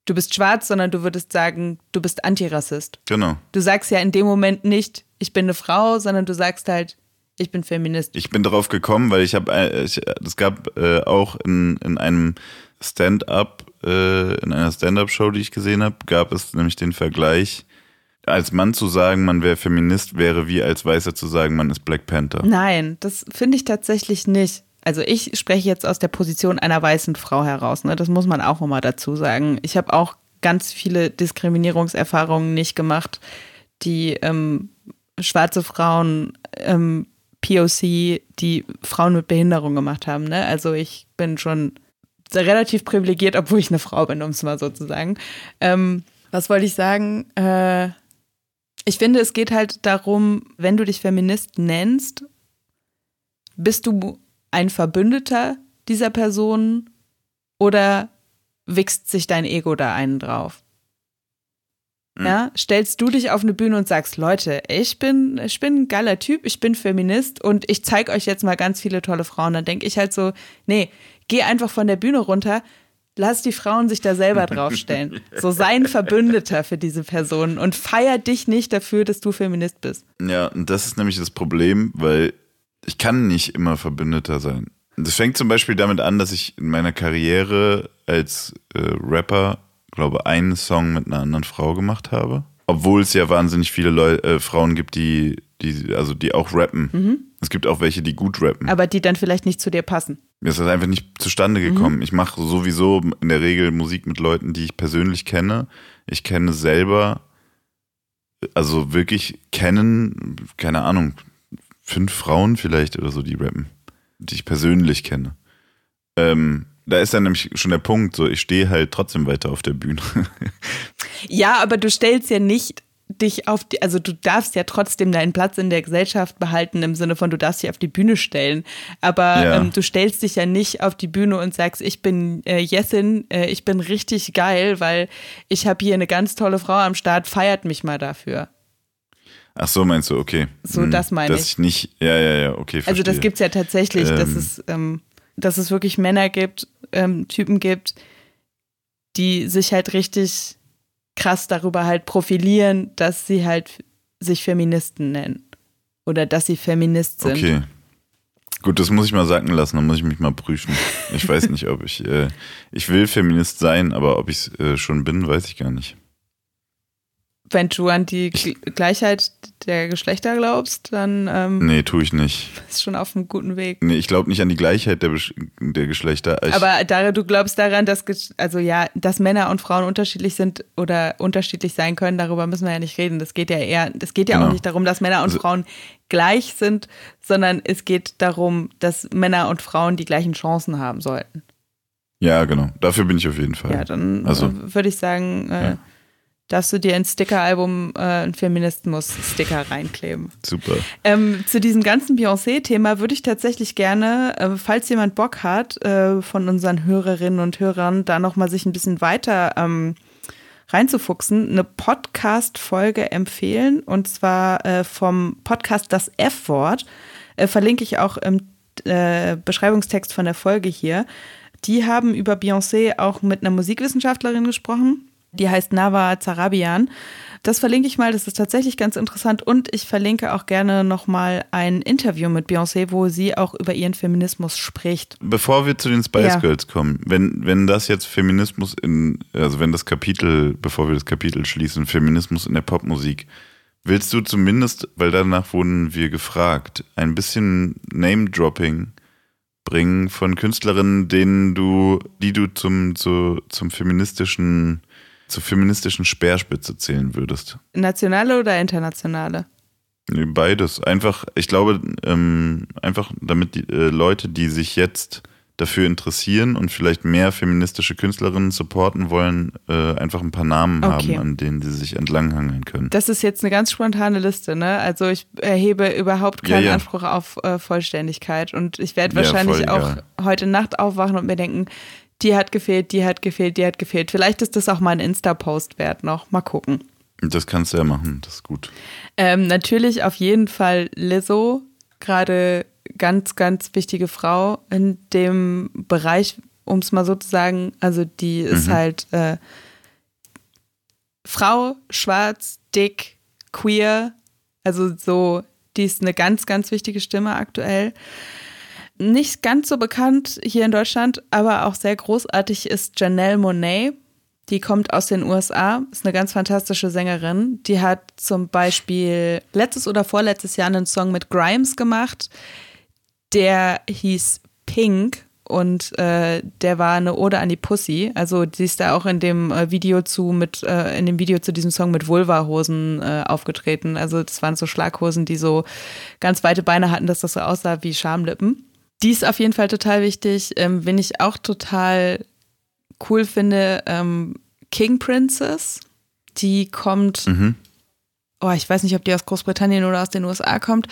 du bist schwarz, sondern du würdest sagen, du bist Antirassist. Genau. Du sagst ja in dem Moment nicht, ich bin eine Frau, sondern du sagst halt, ich bin Feminist. Ich bin darauf gekommen, weil ich habe, es gab äh, auch in, in einem Stand-up, äh, in einer Stand-up-Show, die ich gesehen habe, gab es nämlich den Vergleich, als Mann zu sagen, man wäre Feminist, wäre wie als Weißer zu sagen, man ist Black Panther. Nein, das finde ich tatsächlich nicht. Also ich spreche jetzt aus der Position einer weißen Frau heraus. Ne? Das muss man auch immer dazu sagen. Ich habe auch ganz viele Diskriminierungserfahrungen nicht gemacht, die ähm, schwarze Frauen, ähm, POC, die Frauen mit Behinderung gemacht haben. Ne? Also ich bin schon relativ privilegiert, obwohl ich eine Frau bin, um es mal so zu sagen. Ähm, was wollte ich sagen? Äh, ich finde, es geht halt darum, wenn du dich Feminist nennst, bist du ein Verbündeter dieser Person oder wichst sich dein Ego da einen drauf? Mhm. Ja, stellst du dich auf eine Bühne und sagst, Leute, ich bin, ich bin ein geiler Typ, ich bin Feminist und ich zeige euch jetzt mal ganz viele tolle Frauen. Dann denke ich halt so, nee, geh einfach von der Bühne runter, lass die Frauen sich da selber draufstellen. <laughs> So sei ein Verbündeter für diese Person und feier dich nicht dafür, dass du Feminist bist. Ja, und das ist nämlich das Problem, weil ich kann nicht immer Verbündeter sein. Das fängt zum Beispiel damit an, dass ich in meiner Karriere als äh, Rapper, glaube einen Song mit einer anderen Frau gemacht habe. Obwohl es ja wahnsinnig viele Leu äh, Frauen gibt, die, die, also die auch rappen. Es gibt auch welche, die gut rappen. Aber die dann vielleicht nicht zu dir passen. Mir ist das einfach nicht zustande gekommen. Ich mache sowieso in der Regel Musik mit Leuten, die ich persönlich kenne. Ich kenne selber, also wirklich kennen, keine Ahnung, fünf Frauen vielleicht oder so, die rappen, die ich persönlich kenne. Ähm, da ist dann nämlich schon der Punkt, so ich stehe halt trotzdem weiter auf der Bühne. <laughs> Ja, aber du stellst ja nicht dich auf die, also du darfst ja trotzdem deinen Platz in der Gesellschaft behalten, im Sinne von, du darfst dich auf die Bühne stellen. Aber Ja. ähm, du stellst dich ja nicht auf die Bühne und sagst, ich bin äh, Jessin, äh, ich bin richtig geil, weil ich habe hier eine ganz tolle Frau am Start, feiert mich mal dafür. Ach so, meinst du, okay. So, Hm, das meine dass ich. ich nicht, ja, ja, ja, okay, verstehe. Also das gibt's ja tatsächlich, dass, Ähm. es, ähm, dass es wirklich Männer gibt, ähm, Typen gibt, die sich halt richtig krass darüber halt profilieren, dass sie halt sich Feministen nennen. Oder dass sie Feminist sind. Okay. Gut, das muss ich mal sacken lassen, dann muss ich mich mal prüfen. Ich weiß nicht, ob ich, äh, ich will Feminist sein, aber ob ich es äh, schon bin, weiß ich gar nicht. Wenn du an die Gleichheit der Geschlechter glaubst, dann ähm, Nee, tue ich nicht. bist du schon auf einem guten Weg. Nee, ich glaube nicht an die Gleichheit der, Besch- der Geschlechter. Ich, Aber da, du glaubst daran, dass, also ja, dass Männer und Frauen unterschiedlich sind oder unterschiedlich sein können, darüber müssen wir ja nicht reden. Das geht ja eher, es geht ja Genau. auch nicht darum, dass Männer und Also- Frauen gleich sind, sondern es geht darum, dass Männer und Frauen die gleichen Chancen haben sollten. ja, genau. Dafür bin ich auf jeden Fall. Ja, dann Also- äh, würde ich sagen, äh, Ja. Darfst du dir ein Sticker-Album, äh, ein Feminismus-Sticker reinkleben. Super. Ähm, zu diesem ganzen Beyoncé-Thema würde ich tatsächlich gerne, äh, falls jemand Bock hat, äh, von unseren Hörerinnen und Hörern, da nochmal sich ein bisschen weiter ähm, reinzufuchsen, eine Podcast-Folge empfehlen. Und zwar äh, vom Podcast Das F-Wort. Äh, verlinke ich auch im äh, Beschreibungstext von der Folge hier. Die haben über Beyoncé auch mit einer Musikwissenschaftlerin gesprochen. Die heißt Nava Zarabian. Das verlinke ich mal, das ist tatsächlich ganz interessant. Und ich verlinke auch gerne nochmal ein Interview mit Beyoncé, wo sie auch über ihren Feminismus spricht. Bevor wir zu den Spice Ja. Girls kommen, wenn, wenn das jetzt Feminismus in, also wenn das Kapitel, bevor wir das Kapitel schließen, Feminismus in der Popmusik, willst du zumindest, weil danach wurden wir gefragt, ein bisschen Name-Dropping bringen von Künstlerinnen, denen du, die du zum, zu, zum feministischen, zur feministischen Speerspitze zählen würdest? Nationale oder internationale? Nee, Beides. Einfach, ich glaube, ähm, einfach damit die äh, Leute, die sich jetzt dafür interessieren und vielleicht mehr feministische Künstlerinnen supporten wollen, äh, einfach ein paar Namen Okay. haben, an denen sie sich entlanghangeln können. Das ist jetzt eine ganz spontane Liste, ne? Also ich erhebe überhaupt keinen Ja, ja. Anspruch auf äh, Vollständigkeit und ich werde Ja, wahrscheinlich voll auch heute Nacht aufwachen und mir denken, die hat gefehlt, die hat gefehlt, die hat gefehlt. Vielleicht ist das auch mal ein Insta-Post wert noch. Mal gucken. Das kannst du ja machen, das ist gut. Ähm, natürlich auf jeden Fall Lizzo, gerade ganz, ganz wichtige Frau in dem Bereich, um es mal so zu sagen. Also die ist Mhm. halt äh, Frau, schwarz, dick, queer. Also so, die ist eine ganz, ganz wichtige Stimme aktuell. Nicht ganz so bekannt hier in Deutschland, aber auch sehr großartig ist Janelle Monet. Die kommt aus den USA, ist eine ganz fantastische Sängerin. Die hat zum Beispiel letztes oder vorletztes Jahr einen Song mit Grimes gemacht. Der hieß Pink und äh, der war eine Ode an die Pussy. Also die ist da auch in dem äh, Video zu mit äh, in dem Video zu diesem Song mit Vulva-Hosen äh, aufgetreten. Also das waren so Schlaghosen, die so ganz weite Beine hatten, dass das so aussah wie Schamlippen. Die ist auf jeden Fall total wichtig. Ähm, wen ich auch total cool finde, ähm, King Princess. Die kommt Mhm. oh, ich weiß nicht, ob die aus Großbritannien oder aus den USA kommt.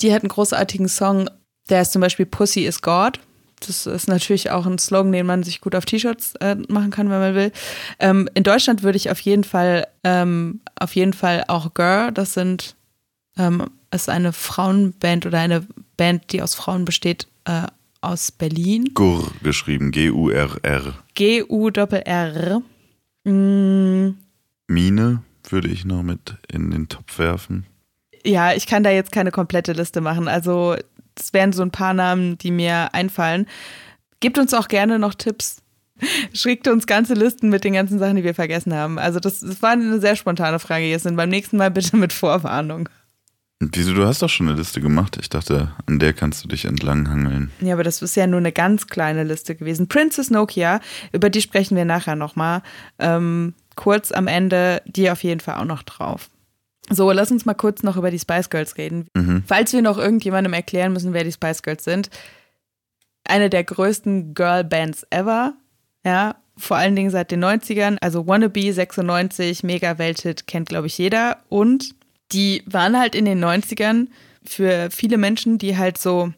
Die hat einen großartigen Song, der ist zum Beispiel Pussy is God. Das ist natürlich auch ein Slogan, den man sich gut auf T-Shirts äh, machen kann, wenn man will. Ähm, in Deutschland würde ich auf jeden Fall, ähm, auf jeden Fall auch Girl, das sind, ähm, ist eine Frauenband oder eine Band, die aus Frauen besteht, äh, aus Berlin. Gur geschrieben, G-U-R-R. G-U-R-R. Mm, Mine würde ich noch mit in den Topf werfen. Ja, ich kann da jetzt keine komplette Liste machen. Also das wären so ein paar Namen, die mir einfallen. Gebt uns auch gerne noch Tipps. <laughs> Schickt uns ganze Listen mit den ganzen Sachen, die wir vergessen haben. Also das, das war eine sehr spontane Frage jetzt. Und beim nächsten Mal bitte mit Vorwarnung. Wieso, du hast doch schon eine Liste gemacht. Ich dachte, an der kannst du dich entlanghangeln. Ja, aber das ist ja nur eine ganz kleine Liste gewesen. Princess Nokia, über die sprechen wir nachher nochmal. Ähm, kurz am Ende, die auf jeden Fall auch noch drauf. So, lass uns mal kurz noch über die Spice Girls reden. Mhm. Falls wir noch irgendjemandem erklären müssen, wer die Spice Girls sind. Eine der größten Girl-Bands ever. Ja, vor allen Dingen seit den 90ern. Also Wannabe 96, mega Welthit, kennt glaube ich jeder. Und die waren halt in den 90ern für viele Menschen, die halt so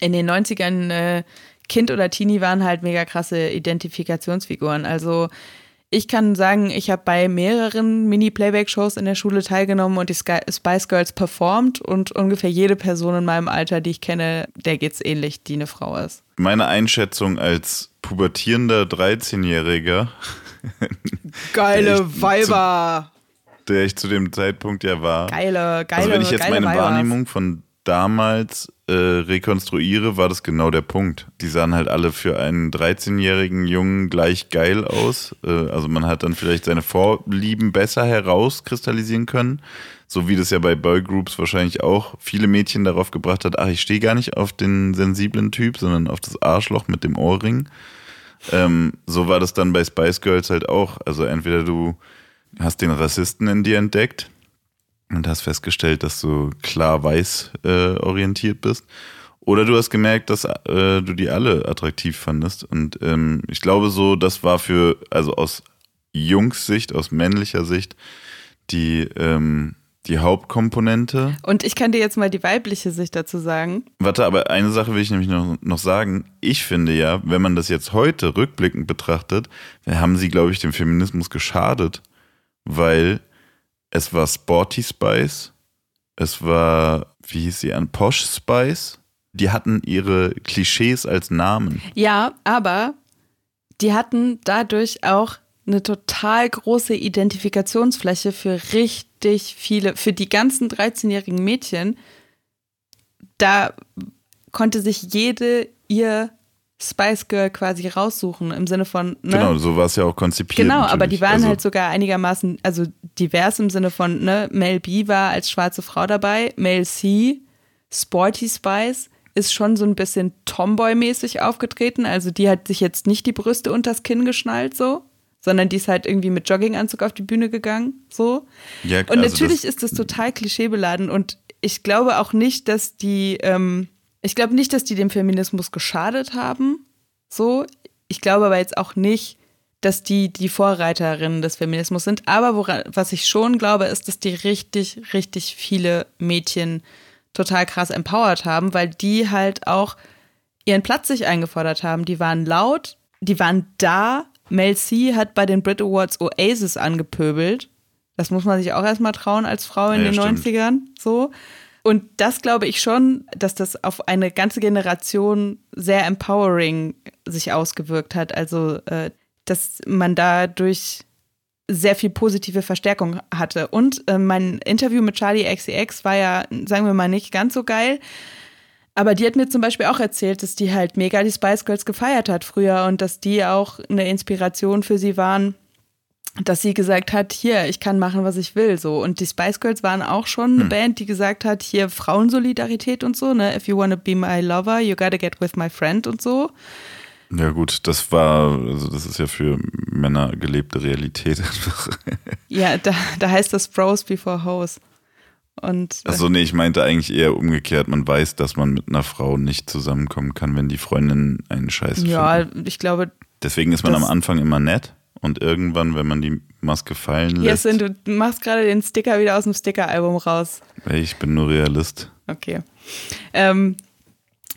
in den 90ern äh, Kind oder Teenie waren, halt mega krasse Identifikationsfiguren. Also ich kann sagen, ich habe bei mehreren Mini-Playback-Shows in der Schule teilgenommen und die Spice Girls performt und ungefähr jede Person in meinem Alter, die ich kenne, der geht's ähnlich, die eine Frau ist. Meine Einschätzung als pubertierender 13-Jähriger. Geile Weiber! Der ich zu dem Zeitpunkt ja war. Geile, geile, Also wenn ich jetzt meine Weibers. Wahrnehmung von damals äh, rekonstruiere, war das genau der Punkt. Die sahen halt alle für einen 13-jährigen Jungen gleich geil aus. Äh, also man hat dann vielleicht seine Vorlieben besser herauskristallisieren können. So wie das ja bei Boygroups wahrscheinlich auch viele Mädchen darauf gebracht hat, ach, ich stehe gar nicht auf den sensiblen Typ, sondern auf das Arschloch mit dem Ohrring. Ähm, so war das dann bei Spice Girls halt auch. Also entweder du hast den Rassisten in dir entdeckt und hast festgestellt, dass du klar weiß äh, orientiert bist. Oder du hast gemerkt, dass äh, du die alle attraktiv fandest. Und ähm, ich glaube so, das war für, also aus Jungs Sicht, aus männlicher Sicht, die, ähm, die Hauptkomponente. Und ich kann dir jetzt mal die weibliche Sicht dazu sagen. Warte, aber eine Sache will ich nämlich noch, noch sagen. Ich finde ja, wenn man das jetzt heute rückblickend betrachtet, haben sie, glaube ich, dem Feminismus geschadet, weil es war Sporty Spice, es war, wie hieß sie an, Posh Spice. Die hatten ihre Klischees als Namen. Ja, aber die hatten dadurch auch eine total große Identifikationsfläche für richtig viele, für die ganzen 13-jährigen Mädchen. Da konnte sich jede ihr Spice Girl quasi raussuchen im Sinne von. Ne? Genau, so war es ja auch konzipiert. Genau, aber die natürlich. waren also, halt sogar einigermaßen, also divers im Sinne von, ne, Mel B war als schwarze Frau dabei, Mel C, Sporty Spice ist schon so ein bisschen Tomboy-mäßig aufgetreten, also die hat sich jetzt nicht die Brüste unters Kinn geschnallt, so, sondern die ist halt irgendwie mit Jogginganzug auf die Bühne gegangen, so. Ja, Und also natürlich das, ist das total klischeebeladen und ich glaube auch nicht, dass die, ähm, ich glaube nicht, dass die dem Feminismus geschadet haben. So. Ich glaube aber jetzt auch nicht, dass die die Vorreiterinnen des Feminismus sind. Aber woran, was ich schon glaube, ist, dass die richtig, richtig viele Mädchen total krass empowered haben, weil die halt auch ihren Platz sich eingefordert haben. Die waren laut, die waren da. Mel C hat bei den Brit Awards Oasis angepöbelt. Das muss man sich auch erstmal trauen als Frau in Ja, den stimmt. 90ern. So. Und das glaube ich schon, dass das auf eine ganze Generation sehr empowering sich ausgewirkt hat. Also, äh, dass man dadurch sehr viel positive Verstärkung hatte. Und äh, mein Interview mit Charlie XCX war ja, sagen wir mal, nicht ganz so geil. Aber die hat mir zum Beispiel auch erzählt, dass die halt mega die Spice Girls gefeiert hat früher und dass die auch eine Inspiration für sie waren, dass sie gesagt hat, hier, ich kann machen, was ich will, so. Und die Spice Girls waren auch schon eine Band, die gesagt hat, hier Frauensolidarität und so, ne? If you wanna be my lover, you gotta get with my friend und so. ja gut, das war, also das ist ja für Männer gelebte Realität <laughs> einfach. Ja, da, da heißt das Bros before Hoes. Und äh, Achso, nee, ich meinte eigentlich eher umgekehrt. Man weiß, dass man mit einer Frau nicht zusammenkommen kann, wenn die Freundin einen Scheiß ja, findet. ich glaube, Deswegen ist man am Anfang immer nett und irgendwann, wenn man die Maske fallen lässt, Jessin, du machst gerade den Sticker wieder aus dem Sticker-Album raus. ich bin nur Realist. Okay. Ähm,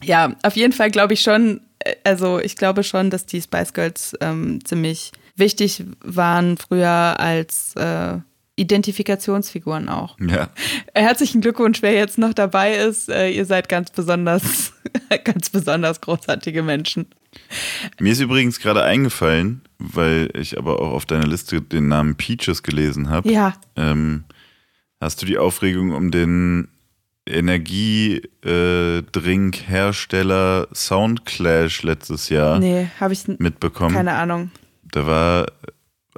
ja, auf jeden Fall glaube ich schon, äh, also ich glaube schon, dass die Spice Girls ähm, ziemlich wichtig waren früher als äh, Identifikationsfiguren auch. Ja. Herzlichen Glückwunsch, wer jetzt noch dabei ist. Äh, ihr seid ganz besonders, <laughs> ganz besonders großartige Menschen. Mir ist übrigens gerade eingefallen, weil ich aber auch auf deiner Liste den Namen Peaches gelesen habe. Ja, Ähm, hast du die Aufregung um den Energiedrinkhersteller Soundclash letztes Jahr Nee, ich mitbekommen. keine Ahnung. Da war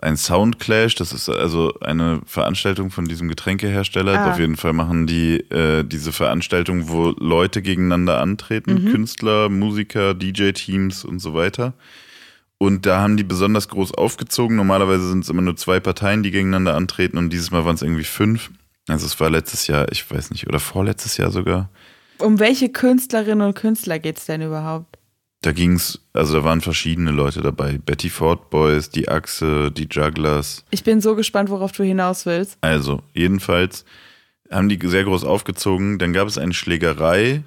ein Soundclash, das ist also eine Veranstaltung von diesem Getränkehersteller. Ah. Auf jeden Fall machen die äh, diese Veranstaltung, wo Leute gegeneinander antreten, Mhm. Künstler, Musiker, DJ-Teams und so weiter. Und da haben die besonders groß aufgezogen. Normalerweise sind es immer nur zwei Parteien, die gegeneinander antreten und dieses Mal waren es irgendwie fünf. Also es war letztes Jahr, ich weiß nicht, oder vorletztes Jahr sogar. Um welche Künstlerinnen und Künstler geht es denn überhaupt? Da ging's, also da waren verschiedene Leute dabei. Betty Ford Boys, die Achse, die Jugglers. Ich bin so gespannt, worauf du hinaus willst. Also, jedenfalls haben die sehr groß aufgezogen. Dann gab es eine Schlägerei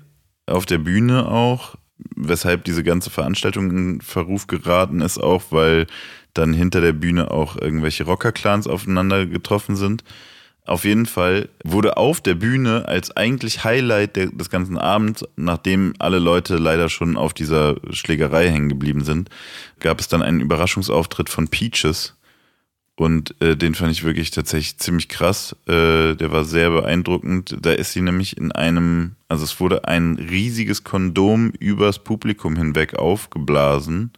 auf der Bühne auch, weshalb diese ganze Veranstaltung in Verruf geraten ist, auch weil dann hinter der Bühne auch irgendwelche Rockerclans aufeinander getroffen sind. Auf jeden Fall wurde auf der Bühne als eigentlich Highlight des ganzen Abends, nachdem alle Leute leider schon auf dieser Schlägerei hängen geblieben sind, gab es dann einen Überraschungsauftritt von Peaches. Und äh, den fand ich wirklich tatsächlich ziemlich krass. Äh, der war sehr beeindruckend. Da ist sie nämlich in einem, also es wurde ein riesiges Kondom übers Publikum hinweg aufgeblasen,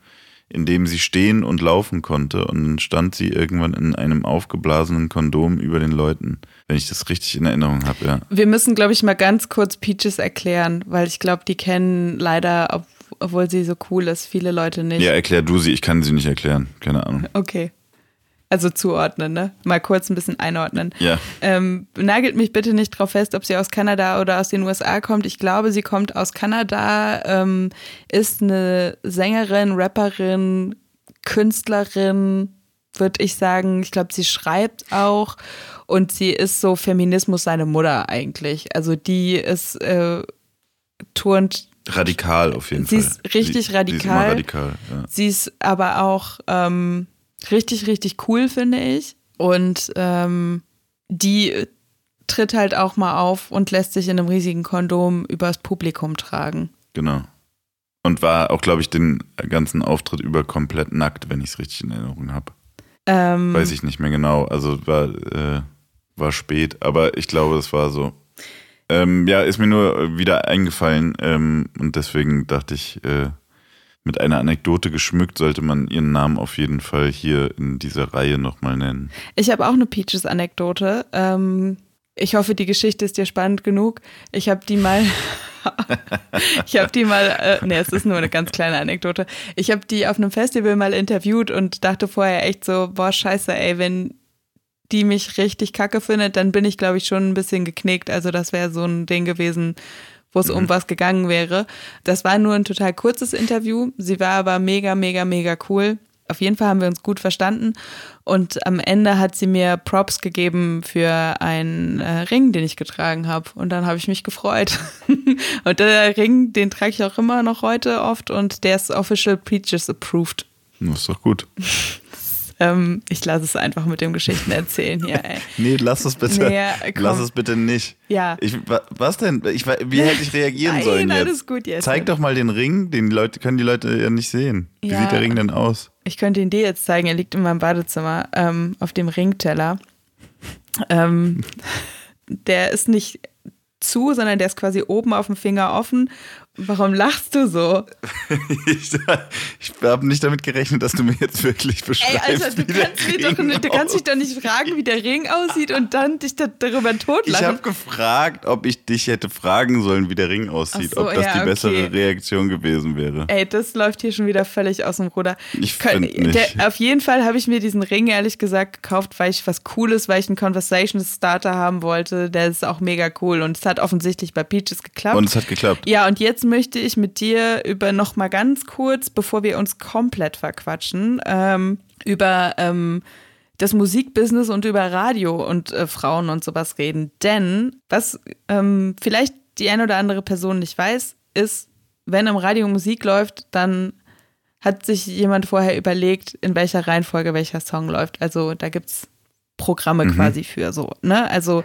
in dem sie stehen und laufen konnte. Und dann stand sie irgendwann in einem aufgeblasenen Kondom über den Leuten. Wenn ich das richtig in Erinnerung habe, ja. Wir müssen, glaube ich, mal ganz kurz Peaches erklären, weil ich glaube, die kennen leider, ob, obwohl sie so cool ist, viele Leute nicht. Ja, erklär du sie, ich kann sie nicht erklären. Keine Ahnung. Okay. Also zuordnen, ne? Mal kurz ein bisschen einordnen. Ja. Ähm, nagelt mich bitte nicht drauf fest, ob sie aus Kanada oder aus den USA kommt. Ich glaube, sie kommt aus Kanada, ähm, ist eine Sängerin, Rapperin, Künstlerin, würde ich sagen. Ich glaube, sie schreibt auch und sie ist so Feminismus seine Mutter eigentlich. Also die ist äh, turnt Radikal auf jeden Sie Fall. ist richtig Sie, Sie ist radikal. radikal, ja. Sie ist aber auch ähm, richtig, richtig cool, finde ich. Und ähm, die tritt halt auch mal auf und lässt sich in einem riesigen Kondom übers Publikum tragen. Genau. Und war auch, glaube ich, den ganzen Auftritt über komplett nackt, wenn ich es richtig in Erinnerung habe. Ähm, Weiß ich nicht mehr genau. Also war, äh, war spät, aber ich glaube, es war so. Ähm, ja, ist mir nur wieder eingefallen ähm, und deswegen dachte ich, äh, mit einer Anekdote geschmückt sollte man ihren Namen auf jeden Fall hier in dieser Reihe nochmal nennen. Ich habe auch eine Peaches-Anekdote. Ähm, ich hoffe, die Geschichte ist dir spannend genug. Ich habe die mal. <laughs> ich habe die mal. Äh, nee, es ist nur eine ganz kleine Anekdote. Ich habe die auf einem Festival mal interviewt und dachte vorher echt so: Boah, Scheiße, ey, wenn die mich richtig kacke findet, dann bin ich, glaube ich, schon ein bisschen geknickt. Also, das wäre so ein Ding gewesen, wo es um was gegangen wäre. Das war nur ein total kurzes Interview. Sie war aber mega, mega, mega cool. Auf jeden Fall haben wir uns gut verstanden. Und am Ende hat sie mir Props gegeben für einen äh, Ring, den ich getragen habe. Und dann habe ich mich gefreut. <laughs> und der Ring, den trage ich auch immer noch heute oft. Und der ist official Peaches approved. Das ist doch gut. <laughs> Ähm, ich lasse es einfach mit dem Geschichten erzählen hier, ey. <laughs> Nee, lass es bitte. Nee, lass es bitte nicht. Ja. Ich, wa- was denn? Ich, wie hätte ich reagieren Nein, sollen jetzt? alles gut jetzt. Zeig doch mal den Ring, den Leute, können die Leute ja nicht sehen. Wie Ja. sieht der Ring denn aus? Ich könnte ihn dir jetzt zeigen. Er liegt in meinem Badezimmer ähm, auf dem Ringteller. Ähm, <laughs> der ist nicht zu, sondern der ist quasi oben auf dem Finger offen. Warum lachst du so? <laughs> Ich, ich habe nicht damit gerechnet, dass du mir jetzt wirklich Ey, beschreibst, Alter, du kannst, mir doch, Ring du kannst dich aussieht. doch nicht fragen, wie der Ring aussieht und dann dich da, darüber Ich totlachen. habe gefragt, ob ich dich hätte fragen sollen, wie der Ring aussieht, so, ob das ja, die okay. bessere Reaktion gewesen wäre. Ey, das läuft hier schon wieder völlig aus dem Ruder. Ich Kön- nicht. Der, auf jeden Fall habe ich mir diesen Ring ehrlich gesagt gekauft, weil ich was Cooles, weil ich einen Conversation Starter haben wollte. Der ist auch mega cool und es hat offensichtlich bei Peaches geklappt. Und es hat geklappt. ja, und jetzt möchte ich mit dir über noch mal ganz kurz, bevor wir uns komplett verquatschen, ähm, über ähm, das Musikbusiness und über Radio und äh, Frauen und sowas reden. Denn was ähm, vielleicht die eine oder andere Person nicht weiß, ist, wenn im Radio Musik läuft, dann hat sich jemand vorher überlegt, in welcher Reihenfolge welcher Song läuft. Also da gibt's Programme quasi für so. Ne? Also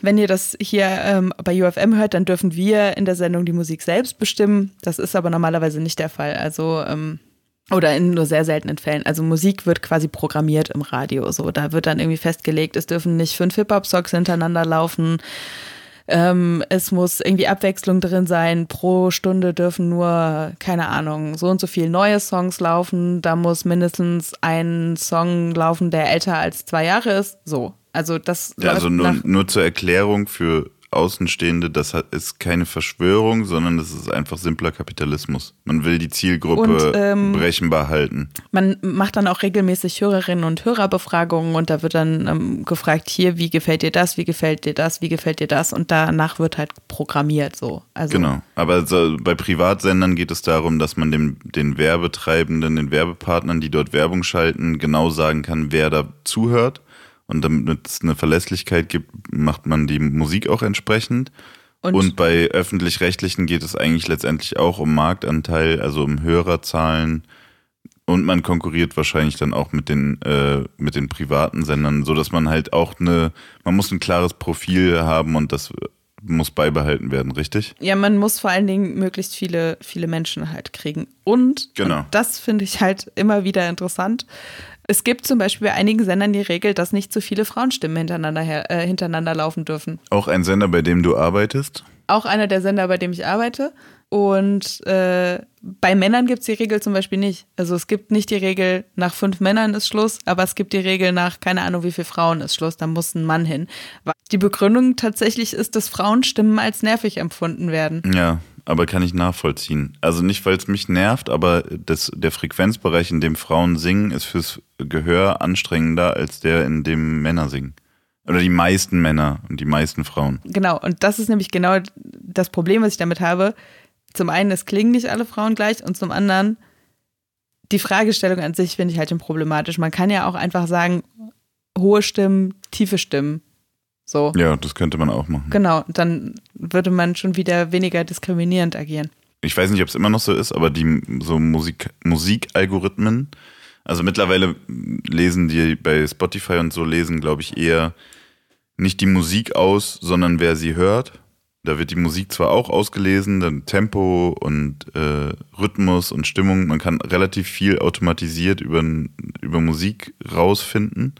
wenn ihr das hier ähm, bei UFM hört, dann dürfen wir in der Sendung die Musik selbst bestimmen. Das ist aber normalerweise nicht der Fall. Also ähm, oder in nur sehr seltenen Fällen. Also Musik wird quasi programmiert im Radio. So, da wird dann irgendwie festgelegt, es dürfen nicht fünf Hip-Hop-Songs hintereinander laufen. Ähm, es muss irgendwie Abwechslung drin sein. Pro Stunde dürfen nur, keine Ahnung, so und so viele neue Songs laufen. Da muss mindestens ein Song laufen, der älter als zwei Jahre ist. So. Also das ja, also nur, nur zur Erklärung für Außenstehende, das ist keine Verschwörung, sondern das ist einfach simpler Kapitalismus. Man will die Zielgruppe und, ähm, berechenbar halten. Man macht dann auch regelmäßig Hörerinnen und Hörerbefragungen und da wird dann ähm, gefragt, hier, wie gefällt dir das, wie gefällt dir das, wie gefällt dir das und danach wird halt programmiert so. Also, genau, aber so, bei Privatsendern geht es darum, dass man dem, den Werbetreibenden, den Werbepartnern, die dort Werbung schalten, genau sagen kann, wer da zuhört und damit es eine Verlässlichkeit gibt, macht man die Musik auch entsprechend. Und, und bei öffentlich-rechtlichen geht es eigentlich letztendlich auch um Marktanteil, also um Hörerzahlen. Und man konkurriert wahrscheinlich dann auch mit den, äh, mit den privaten Sendern, so dass man halt auch eine, man muss ein klares Profil haben und das muss beibehalten werden, richtig? Ja, man muss vor allen Dingen möglichst viele, viele Menschen halt kriegen. Und, genau. und das finde ich halt immer wieder interessant. Es gibt zum Beispiel bei einigen Sendern die Regel, dass nicht zu viele Frauenstimmen hintereinander, her, äh, hintereinander laufen dürfen. Auch ein Sender, bei dem du arbeitest? Auch einer der Sender, bei dem ich arbeite. Und äh, bei Männern gibt es die Regel zum Beispiel nicht. Also es gibt nicht die Regel, nach fünf Männern ist Schluss, aber es gibt die Regel nach keine Ahnung wie viele Frauen ist Schluss, da muss ein Mann hin. Die Begründung tatsächlich ist, dass Frauenstimmen als nervig empfunden werden. Ja, aber kann ich nachvollziehen. Also nicht, weil es mich nervt, aber das, der Frequenzbereich, in dem Frauen singen, ist fürs Gehör anstrengender als der, in dem Männer singen. Oder die meisten Männer und die meisten Frauen. Genau, und das ist nämlich genau das Problem, was ich damit habe. Zum einen, es klingen nicht alle Frauen gleich und zum anderen, die Fragestellung an sich finde ich halt schon problematisch. Man kann ja auch einfach sagen, hohe Stimmen, tiefe Stimmen. So. Ja, das könnte man auch machen. Genau, dann würde man schon wieder weniger diskriminierend agieren. Ich weiß nicht, ob es immer noch so ist, aber die so Musik, Musikalgorithmen, also mittlerweile lesen die bei Spotify und so lesen, glaube ich, eher nicht die Musik aus, sondern wer sie hört. Da wird die Musik zwar auch ausgelesen, dann Tempo und äh, Rhythmus und Stimmung. Man kann relativ viel automatisiert über, über Musik rausfinden.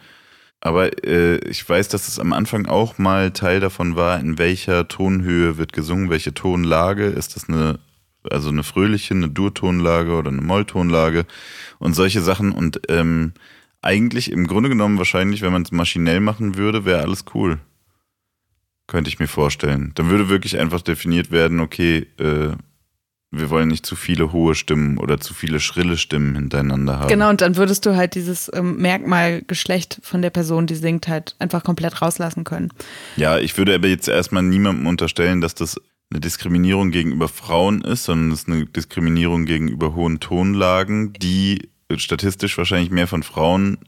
Aber äh, ich weiß, dass es am Anfang auch mal Teil davon war, in welcher Tonhöhe wird gesungen, welche Tonlage. Ist das eine, also eine fröhliche, eine Durtonlage oder eine Molltonlage und solche Sachen. Und ähm, eigentlich im Grunde genommen wahrscheinlich, wenn man es maschinell machen würde, wäre alles cool. Könnte ich mir vorstellen. Dann würde wirklich einfach definiert werden, okay, äh, wir wollen nicht zu viele hohe Stimmen oder zu viele schrille Stimmen hintereinander haben. Genau, und dann würdest du halt dieses ähm, Merkmal Geschlecht von der Person, die singt, halt einfach komplett rauslassen können. Ja, ich würde aber jetzt erstmal niemandem unterstellen, dass das eine Diskriminierung gegenüber Frauen ist, sondern es ist eine Diskriminierung gegenüber hohen Tonlagen, die statistisch wahrscheinlich mehr von Frauen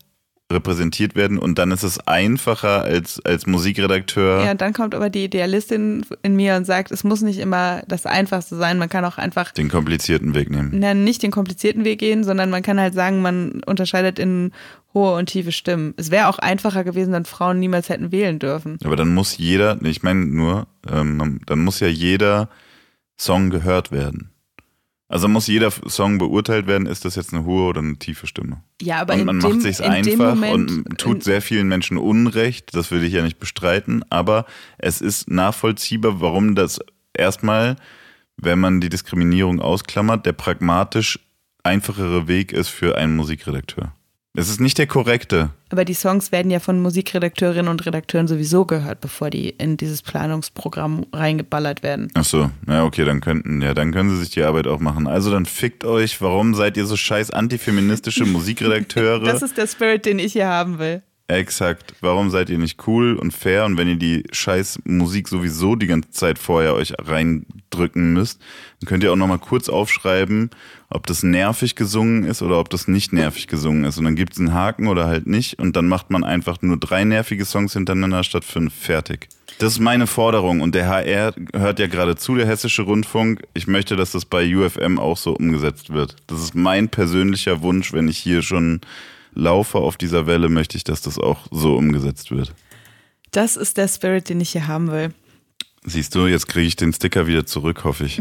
repräsentiert werden und dann ist es einfacher als, als Musikredakteur. Ja, dann kommt aber die Idealistin in mir und sagt, es muss nicht immer das Einfachste sein, man kann auch einfach den komplizierten Weg nehmen. Na, nicht den komplizierten Weg gehen, sondern man kann halt sagen, man unterscheidet in hohe und tiefe Stimmen. Es wäre auch einfacher gewesen, wenn Frauen niemals hätten wählen dürfen. Aber dann muss jeder, ich meine nur, ähm, dann muss ja jeder Song gehört werden. Also muss jeder Song beurteilt werden, ist das jetzt eine hohe oder eine tiefe Stimme. Ja, aber und man dem, macht sich einfach Moment, und tut sehr vielen Menschen Unrecht, das will ich ja nicht bestreiten, aber es ist nachvollziehbar, warum das erstmal, wenn man die Diskriminierung ausklammert, der pragmatisch einfachere Weg ist für einen Musikredakteur. Es ist nicht der korrekte. Aber die Songs werden ja von Musikredakteurinnen und Redakteuren sowieso gehört, bevor die in dieses Planungsprogramm reingeballert werden. Ach so, ja okay, dann könnten, ja, dann können sie sich die Arbeit auch machen. Also dann fickt euch, warum seid ihr so scheiß antifeministische <laughs> Musikredakteure? das ist der Spirit, den ich hier haben will. Exakt. Warum seid ihr nicht cool und fair? Und wenn ihr die scheiß Musik sowieso die ganze Zeit vorher euch reindrücken müsst, dann könnt ihr auch nochmal kurz aufschreiben, ob das nervig gesungen ist oder ob das nicht nervig gesungen ist. Und dann gibt es einen Haken oder halt nicht. Und dann macht man einfach nur drei nervige Songs hintereinander statt fünf. Fertig. Das ist meine Forderung. Und der HR hört ja gerade zu, der Hessische Rundfunk. Ich möchte, dass das bei UFM auch so umgesetzt wird. Das ist mein persönlicher Wunsch, wenn ich hier schon laufe auf dieser Welle, möchte ich, dass das auch so umgesetzt wird. Das ist der Spirit, den ich hier haben will. Siehst du, jetzt kriege ich den Sticker wieder zurück, hoffe ich.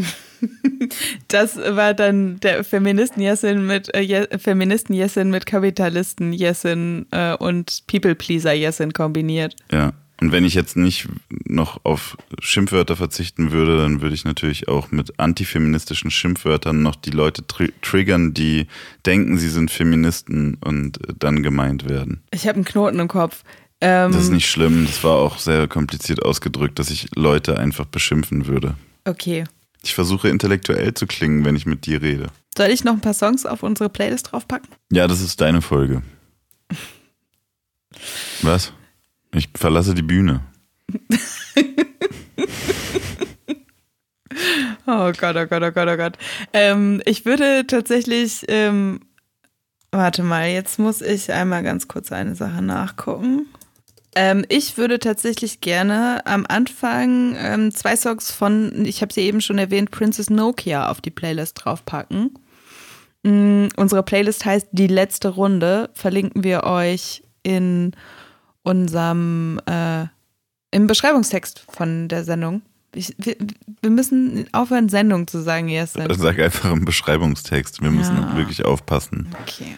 <laughs> das war dann der Feministen Jessin mit äh, Feministen Jessin mit Kapitalisten Jessin äh, und People Pleaser Jessin kombiniert. Ja. Und wenn ich jetzt nicht noch auf Schimpfwörter verzichten würde, dann würde ich natürlich auch mit antifeministischen Schimpfwörtern noch die Leute tr triggern, die denken, sie sind Feministen und dann gemeint werden. Ich habe einen Knoten im Kopf. Ähm, das ist nicht schlimm, das war auch sehr kompliziert ausgedrückt, dass ich Leute einfach beschimpfen würde. Okay. Ich versuche intellektuell zu klingen, wenn ich mit dir rede. Soll ich noch ein paar Songs auf unsere Playlist draufpacken? Ja, das ist deine Folge. <laughs> Was? Ich verlasse die Bühne. <laughs> oh Gott, oh Gott, oh Gott, oh Gott. Ähm, ich würde tatsächlich, ähm, warte mal, jetzt muss ich einmal ganz kurz eine Sache nachgucken. Ähm, ich würde tatsächlich gerne am Anfang ähm, zwei Songs von, ich habe sie eben schon erwähnt, Princess Nokia auf die Playlist draufpacken. Mm, unsere Playlist heißt Die letzte Runde. Verlinken wir euch in unserem, äh, im Beschreibungstext von der Sendung. Ich, wir, wir, müssen aufhören, Sendung zu sagen, Jessin. Sag einfach im Beschreibungstext. Wir müssen ja. wirklich aufpassen. Okay.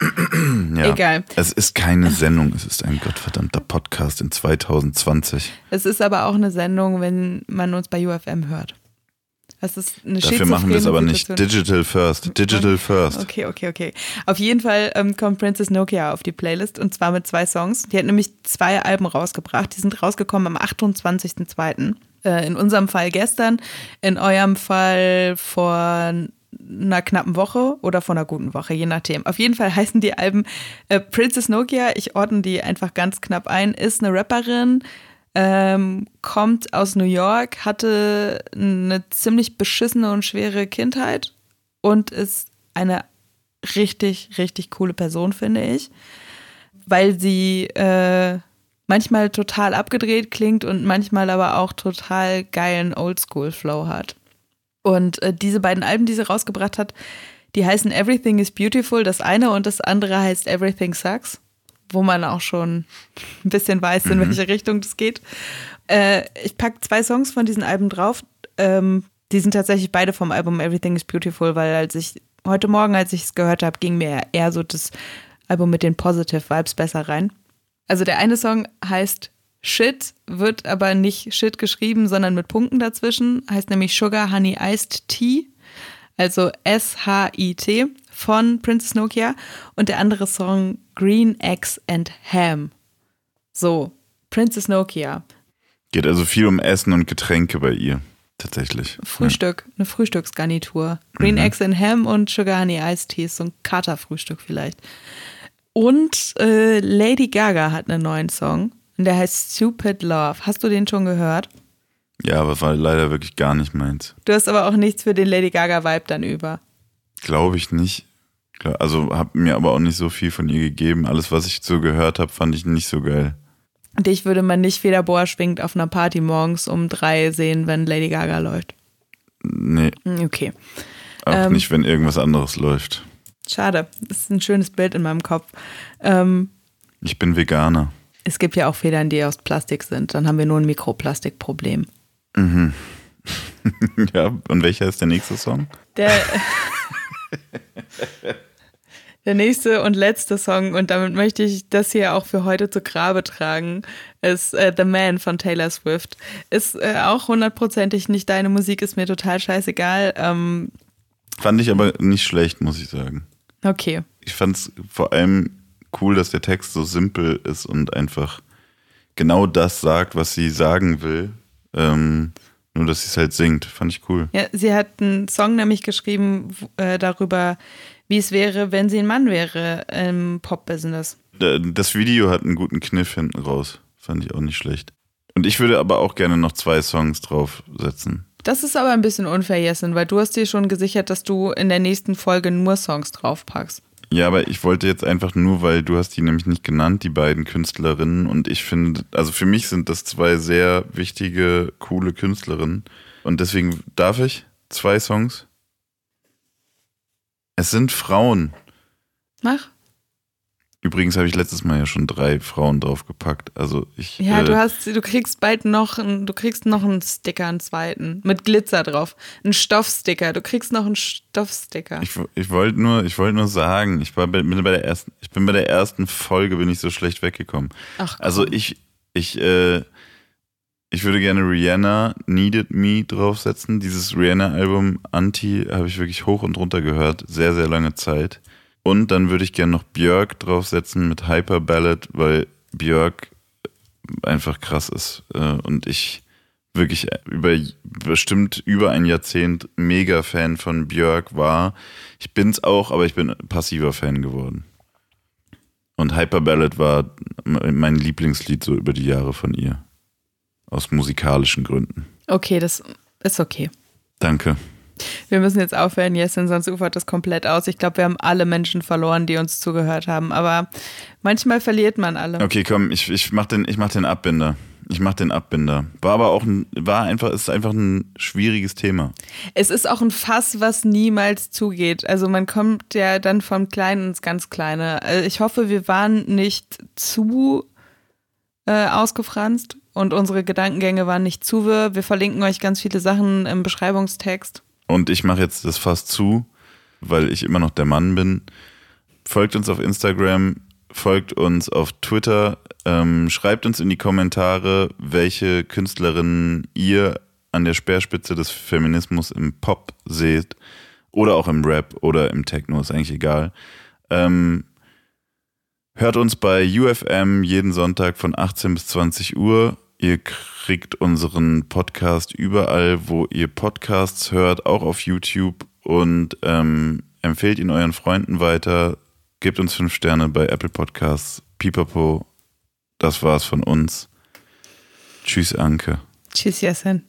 <clears throat> ja. Egal. Es ist keine Sendung, es ist ein gottverdammter Podcast in 2020. Es ist aber auch eine Sendung, wenn man uns bei UFM hört. Das ist eine Dafür machen wir es aber nicht. Digital first. Digital first. Okay, okay, okay. Auf jeden Fall ähm, kommt Princess Nokia auf die Playlist und zwar mit zwei Songs. Die hat nämlich zwei Alben rausgebracht. Die sind rausgekommen am 28.02. Äh, in unserem Fall gestern, in eurem Fall vor einer knappen Woche oder vor einer guten Woche, je nachdem. Auf jeden Fall <laughs> heißen die Alben äh, Princess Nokia, ich ordne die einfach ganz knapp ein, ist eine Rapperin, ähm, kommt aus New York, hatte eine ziemlich beschissene und schwere Kindheit und ist eine richtig, richtig coole Person, finde ich, weil sie äh, manchmal total abgedreht klingt und manchmal aber auch total geilen Oldschool-Flow hat. Und äh, diese beiden Alben, die sie rausgebracht hat, die heißen Everything is Beautiful, das eine und das andere heißt Everything Sucks wo man auch schon ein bisschen weiß, in mhm. welche Richtung das geht. Äh, ich packe zwei Songs von diesen Alben drauf. Ähm, die sind tatsächlich beide vom Album Everything is Beautiful, weil als ich heute Morgen, als ich es gehört habe, ging mir eher so das Album mit den Positive Vibes besser rein. Also der eine Song heißt Shit, wird aber nicht Shit geschrieben, sondern mit Punkten dazwischen, heißt nämlich Sugar Honey Iced Tea, also S-H-I-T von Princess Nokia und der andere Song Green Eggs and Ham. So, Princess Nokia. Geht also viel um Essen und Getränke bei ihr, tatsächlich. Frühstück, ja. eine Frühstücksgarnitur. Green mhm. Eggs and Ham und Sugar Honey Iced Tea, so ein Katerfrühstück vielleicht. Und äh, Lady Gaga hat einen neuen Song und der heißt Stupid Love. Hast du den schon gehört? Ja, aber war leider wirklich gar nicht meins. Du hast aber auch nichts für den Lady Gaga-Vibe dann über. Glaube ich nicht. Also habe mir aber auch nicht so viel von ihr gegeben. Alles, was ich so gehört habe, fand ich nicht so geil. Dich würde man nicht Federbohr schwingt auf einer Party morgens um drei sehen, wenn Lady Gaga läuft. Nee. Hm, okay. Auch ähm, nicht, wenn irgendwas anderes läuft. Schade. Das ist ein schönes Bild in meinem Kopf. Ähm, ich bin Veganer. Es gibt ja auch Federn, die aus Plastik sind. Dann haben wir nur ein Mikroplastikproblem. Mhm. <laughs> ja, und welcher ist der nächste Song? Der. <laughs> <laughs> Der nächste und letzte Song, und damit möchte ich das hier auch für heute zu Grabe tragen, ist äh, The Man von Taylor Swift. Ist äh, auch hundertprozentig nicht deine Musik, ist mir total scheißegal. Ähm, fand ich aber nicht schlecht, muss ich sagen. Okay. Ich fand es vor allem cool, dass der Text so simpel ist und einfach genau das sagt, was sie sagen will. Ähm, nur, dass sie es halt singt. Fand ich cool. Ja, sie hat einen Song nämlich geschrieben äh, darüber, wie es wäre, wenn sie ein Mann wäre im Pop-Business. Das Video hat einen guten Kniff hinten raus. Fand ich auch nicht schlecht. Und ich würde aber auch gerne noch zwei Songs draufsetzen. Das ist aber ein bisschen unfair, Jessin, weil du hast dir schon gesichert, dass du in der nächsten Folge nur Songs draufpackst. Ja, aber ich wollte jetzt einfach nur, weil du hast die nämlich nicht genannt, die beiden Künstlerinnen. Und ich finde, also für mich sind das zwei sehr wichtige, coole Künstlerinnen. Und deswegen darf ich zwei Songs. Es sind Frauen. Mach. Übrigens habe ich letztes Mal ja schon drei Frauen draufgepackt. Also ich. Ja, äh, du hast, du kriegst bald noch, du kriegst noch einen Sticker, einen zweiten mit Glitzer drauf, einen Stoffsticker. Du kriegst noch einen Stoffsticker. Ich, ich wollte nur, ich wollte nur sagen, ich war bei, bin bei der ersten, ich bin bei der ersten Folge bin ich so schlecht weggekommen. Ach, also ich, Ich, äh, ich würde gerne Rihanna Needed Me draufsetzen. Dieses Rihanna-Album Anti habe ich wirklich hoch und runter gehört. Sehr, sehr lange Zeit. Und dann würde ich gerne noch Björk draufsetzen mit Hyper Ballad, weil Björk einfach krass ist. Äh, und ich wirklich über bestimmt über ein Jahrzehnt mega Fan von Björk war. Ich bin's auch, aber ich bin passiver Fan geworden. Und Hyper Ballad war mein Lieblingslied so über die Jahre von ihr. Aus musikalischen Gründen. Okay, das ist okay. Danke. Wir müssen jetzt aufhören, Jessin, sonst ufert das komplett aus. Ich glaube, wir haben alle Menschen verloren, die uns zugehört haben. Aber manchmal verliert man alle. Okay, komm, ich, ich mach den, ich mach den Abbinder. Ich mach den Abbinder. War aber auch ein, war einfach, ist einfach ein schwieriges Thema. Es ist auch ein Fass, was niemals zugeht. Also man kommt ja dann vom Kleinen ins ganz Kleine. Also ich hoffe, wir waren nicht zu äh, ausgefranst und unsere Gedankengänge waren nicht zu wirr. Wir verlinken euch ganz viele Sachen im Beschreibungstext. Und ich mache jetzt das Fass zu, weil ich immer noch der Mann bin. Folgt uns auf Instagram, folgt uns auf Twitter, ähm, schreibt uns in die Kommentare, welche Künstlerinnen ihr an der Speerspitze des Feminismus im Pop seht oder auch im Rap oder im Techno, ist eigentlich egal. Ähm, hört uns bei UFM jeden Sonntag von 18 bis 20 Uhr. Ihr kriegt unseren Podcast überall, wo ihr Podcasts hört, auch auf YouTube und ähm, empfehlt ihn euren Freunden weiter. Gebt uns fünf Sterne bei Apple Podcasts. Pipapo. Das war's von uns. Tschüss, Anke. Tschüss, Jasen.